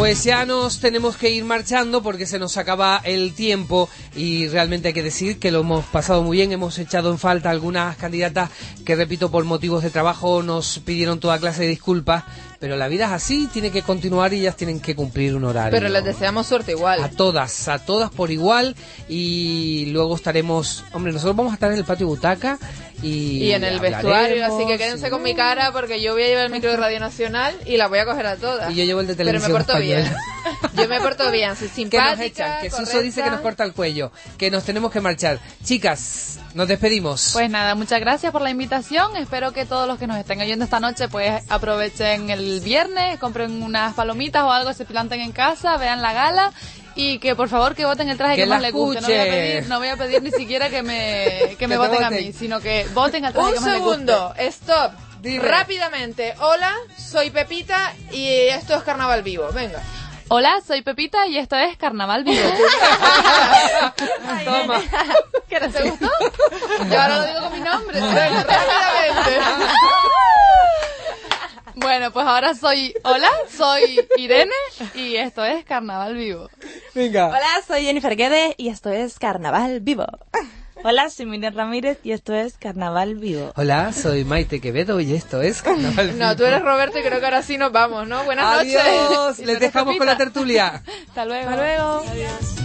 Pues ya nos tenemos que ir marchando porque se nos acaba el tiempo y realmente hay que decir que lo hemos pasado muy bien, hemos echado en falta algunas candidatas que, repito, por motivos de trabajo nos pidieron toda clase de disculpas, pero la vida es así, tiene que continuar y ellas tienen que cumplir un horario. Pero les deseamos suerte igual. A todas, a todas por igual y luego estaremos, hombre, nosotros vamos a estar en el patio butaca y, Y en el vestuario, así que quédense con mi cara porque yo voy a llevar el micro de Radio Nacional y la voy a coger a todas. Y yo llevo el de Pero me televisión porto bien. [laughs] Yo me porto bien, soy que simpática, nos echan, que Suso dice que nos corta el cuello, que nos tenemos que marchar. Chicas, nos despedimos. Pues nada, muchas gracias por la invitación. Espero que todos los que nos estén oyendo esta noche pues aprovechen el viernes, compren unas palomitas o algo, se planten en casa, vean la gala y que por favor que voten el traje Que que, más les guste. No voy, a pedir, no voy a pedir ni siquiera que me, [laughs] que me voten a mí, sino que voten al traje Un que más les guste. segundo, stop. Dime. Rápidamente. Hola, soy Pepita y esto es Carnaval Vivo. Venga. Hola, soy Pepita y esto es Carnaval Vivo. [laughs] [laughs] Toma. ¿Qué era? ¿Te gustó? Yo ahora lo digo con mi nombre. Rápidamente. Bueno, pues ahora soy... Hola, soy Irene y esto es Carnaval Vivo. Venga. Hola, soy Jennifer Guedes y esto es Carnaval Vivo. Hola, soy Miriam Ramírez y esto es Carnaval Vivo. Hola, soy Maite Quevedo y esto es Carnaval No, tú eres Roberto y creo que ahora sí nos vamos, ¿no? Buenas Adiós. noches. Y Les dejamos con la tertulia. Hasta luego. Hasta luego. Adiós.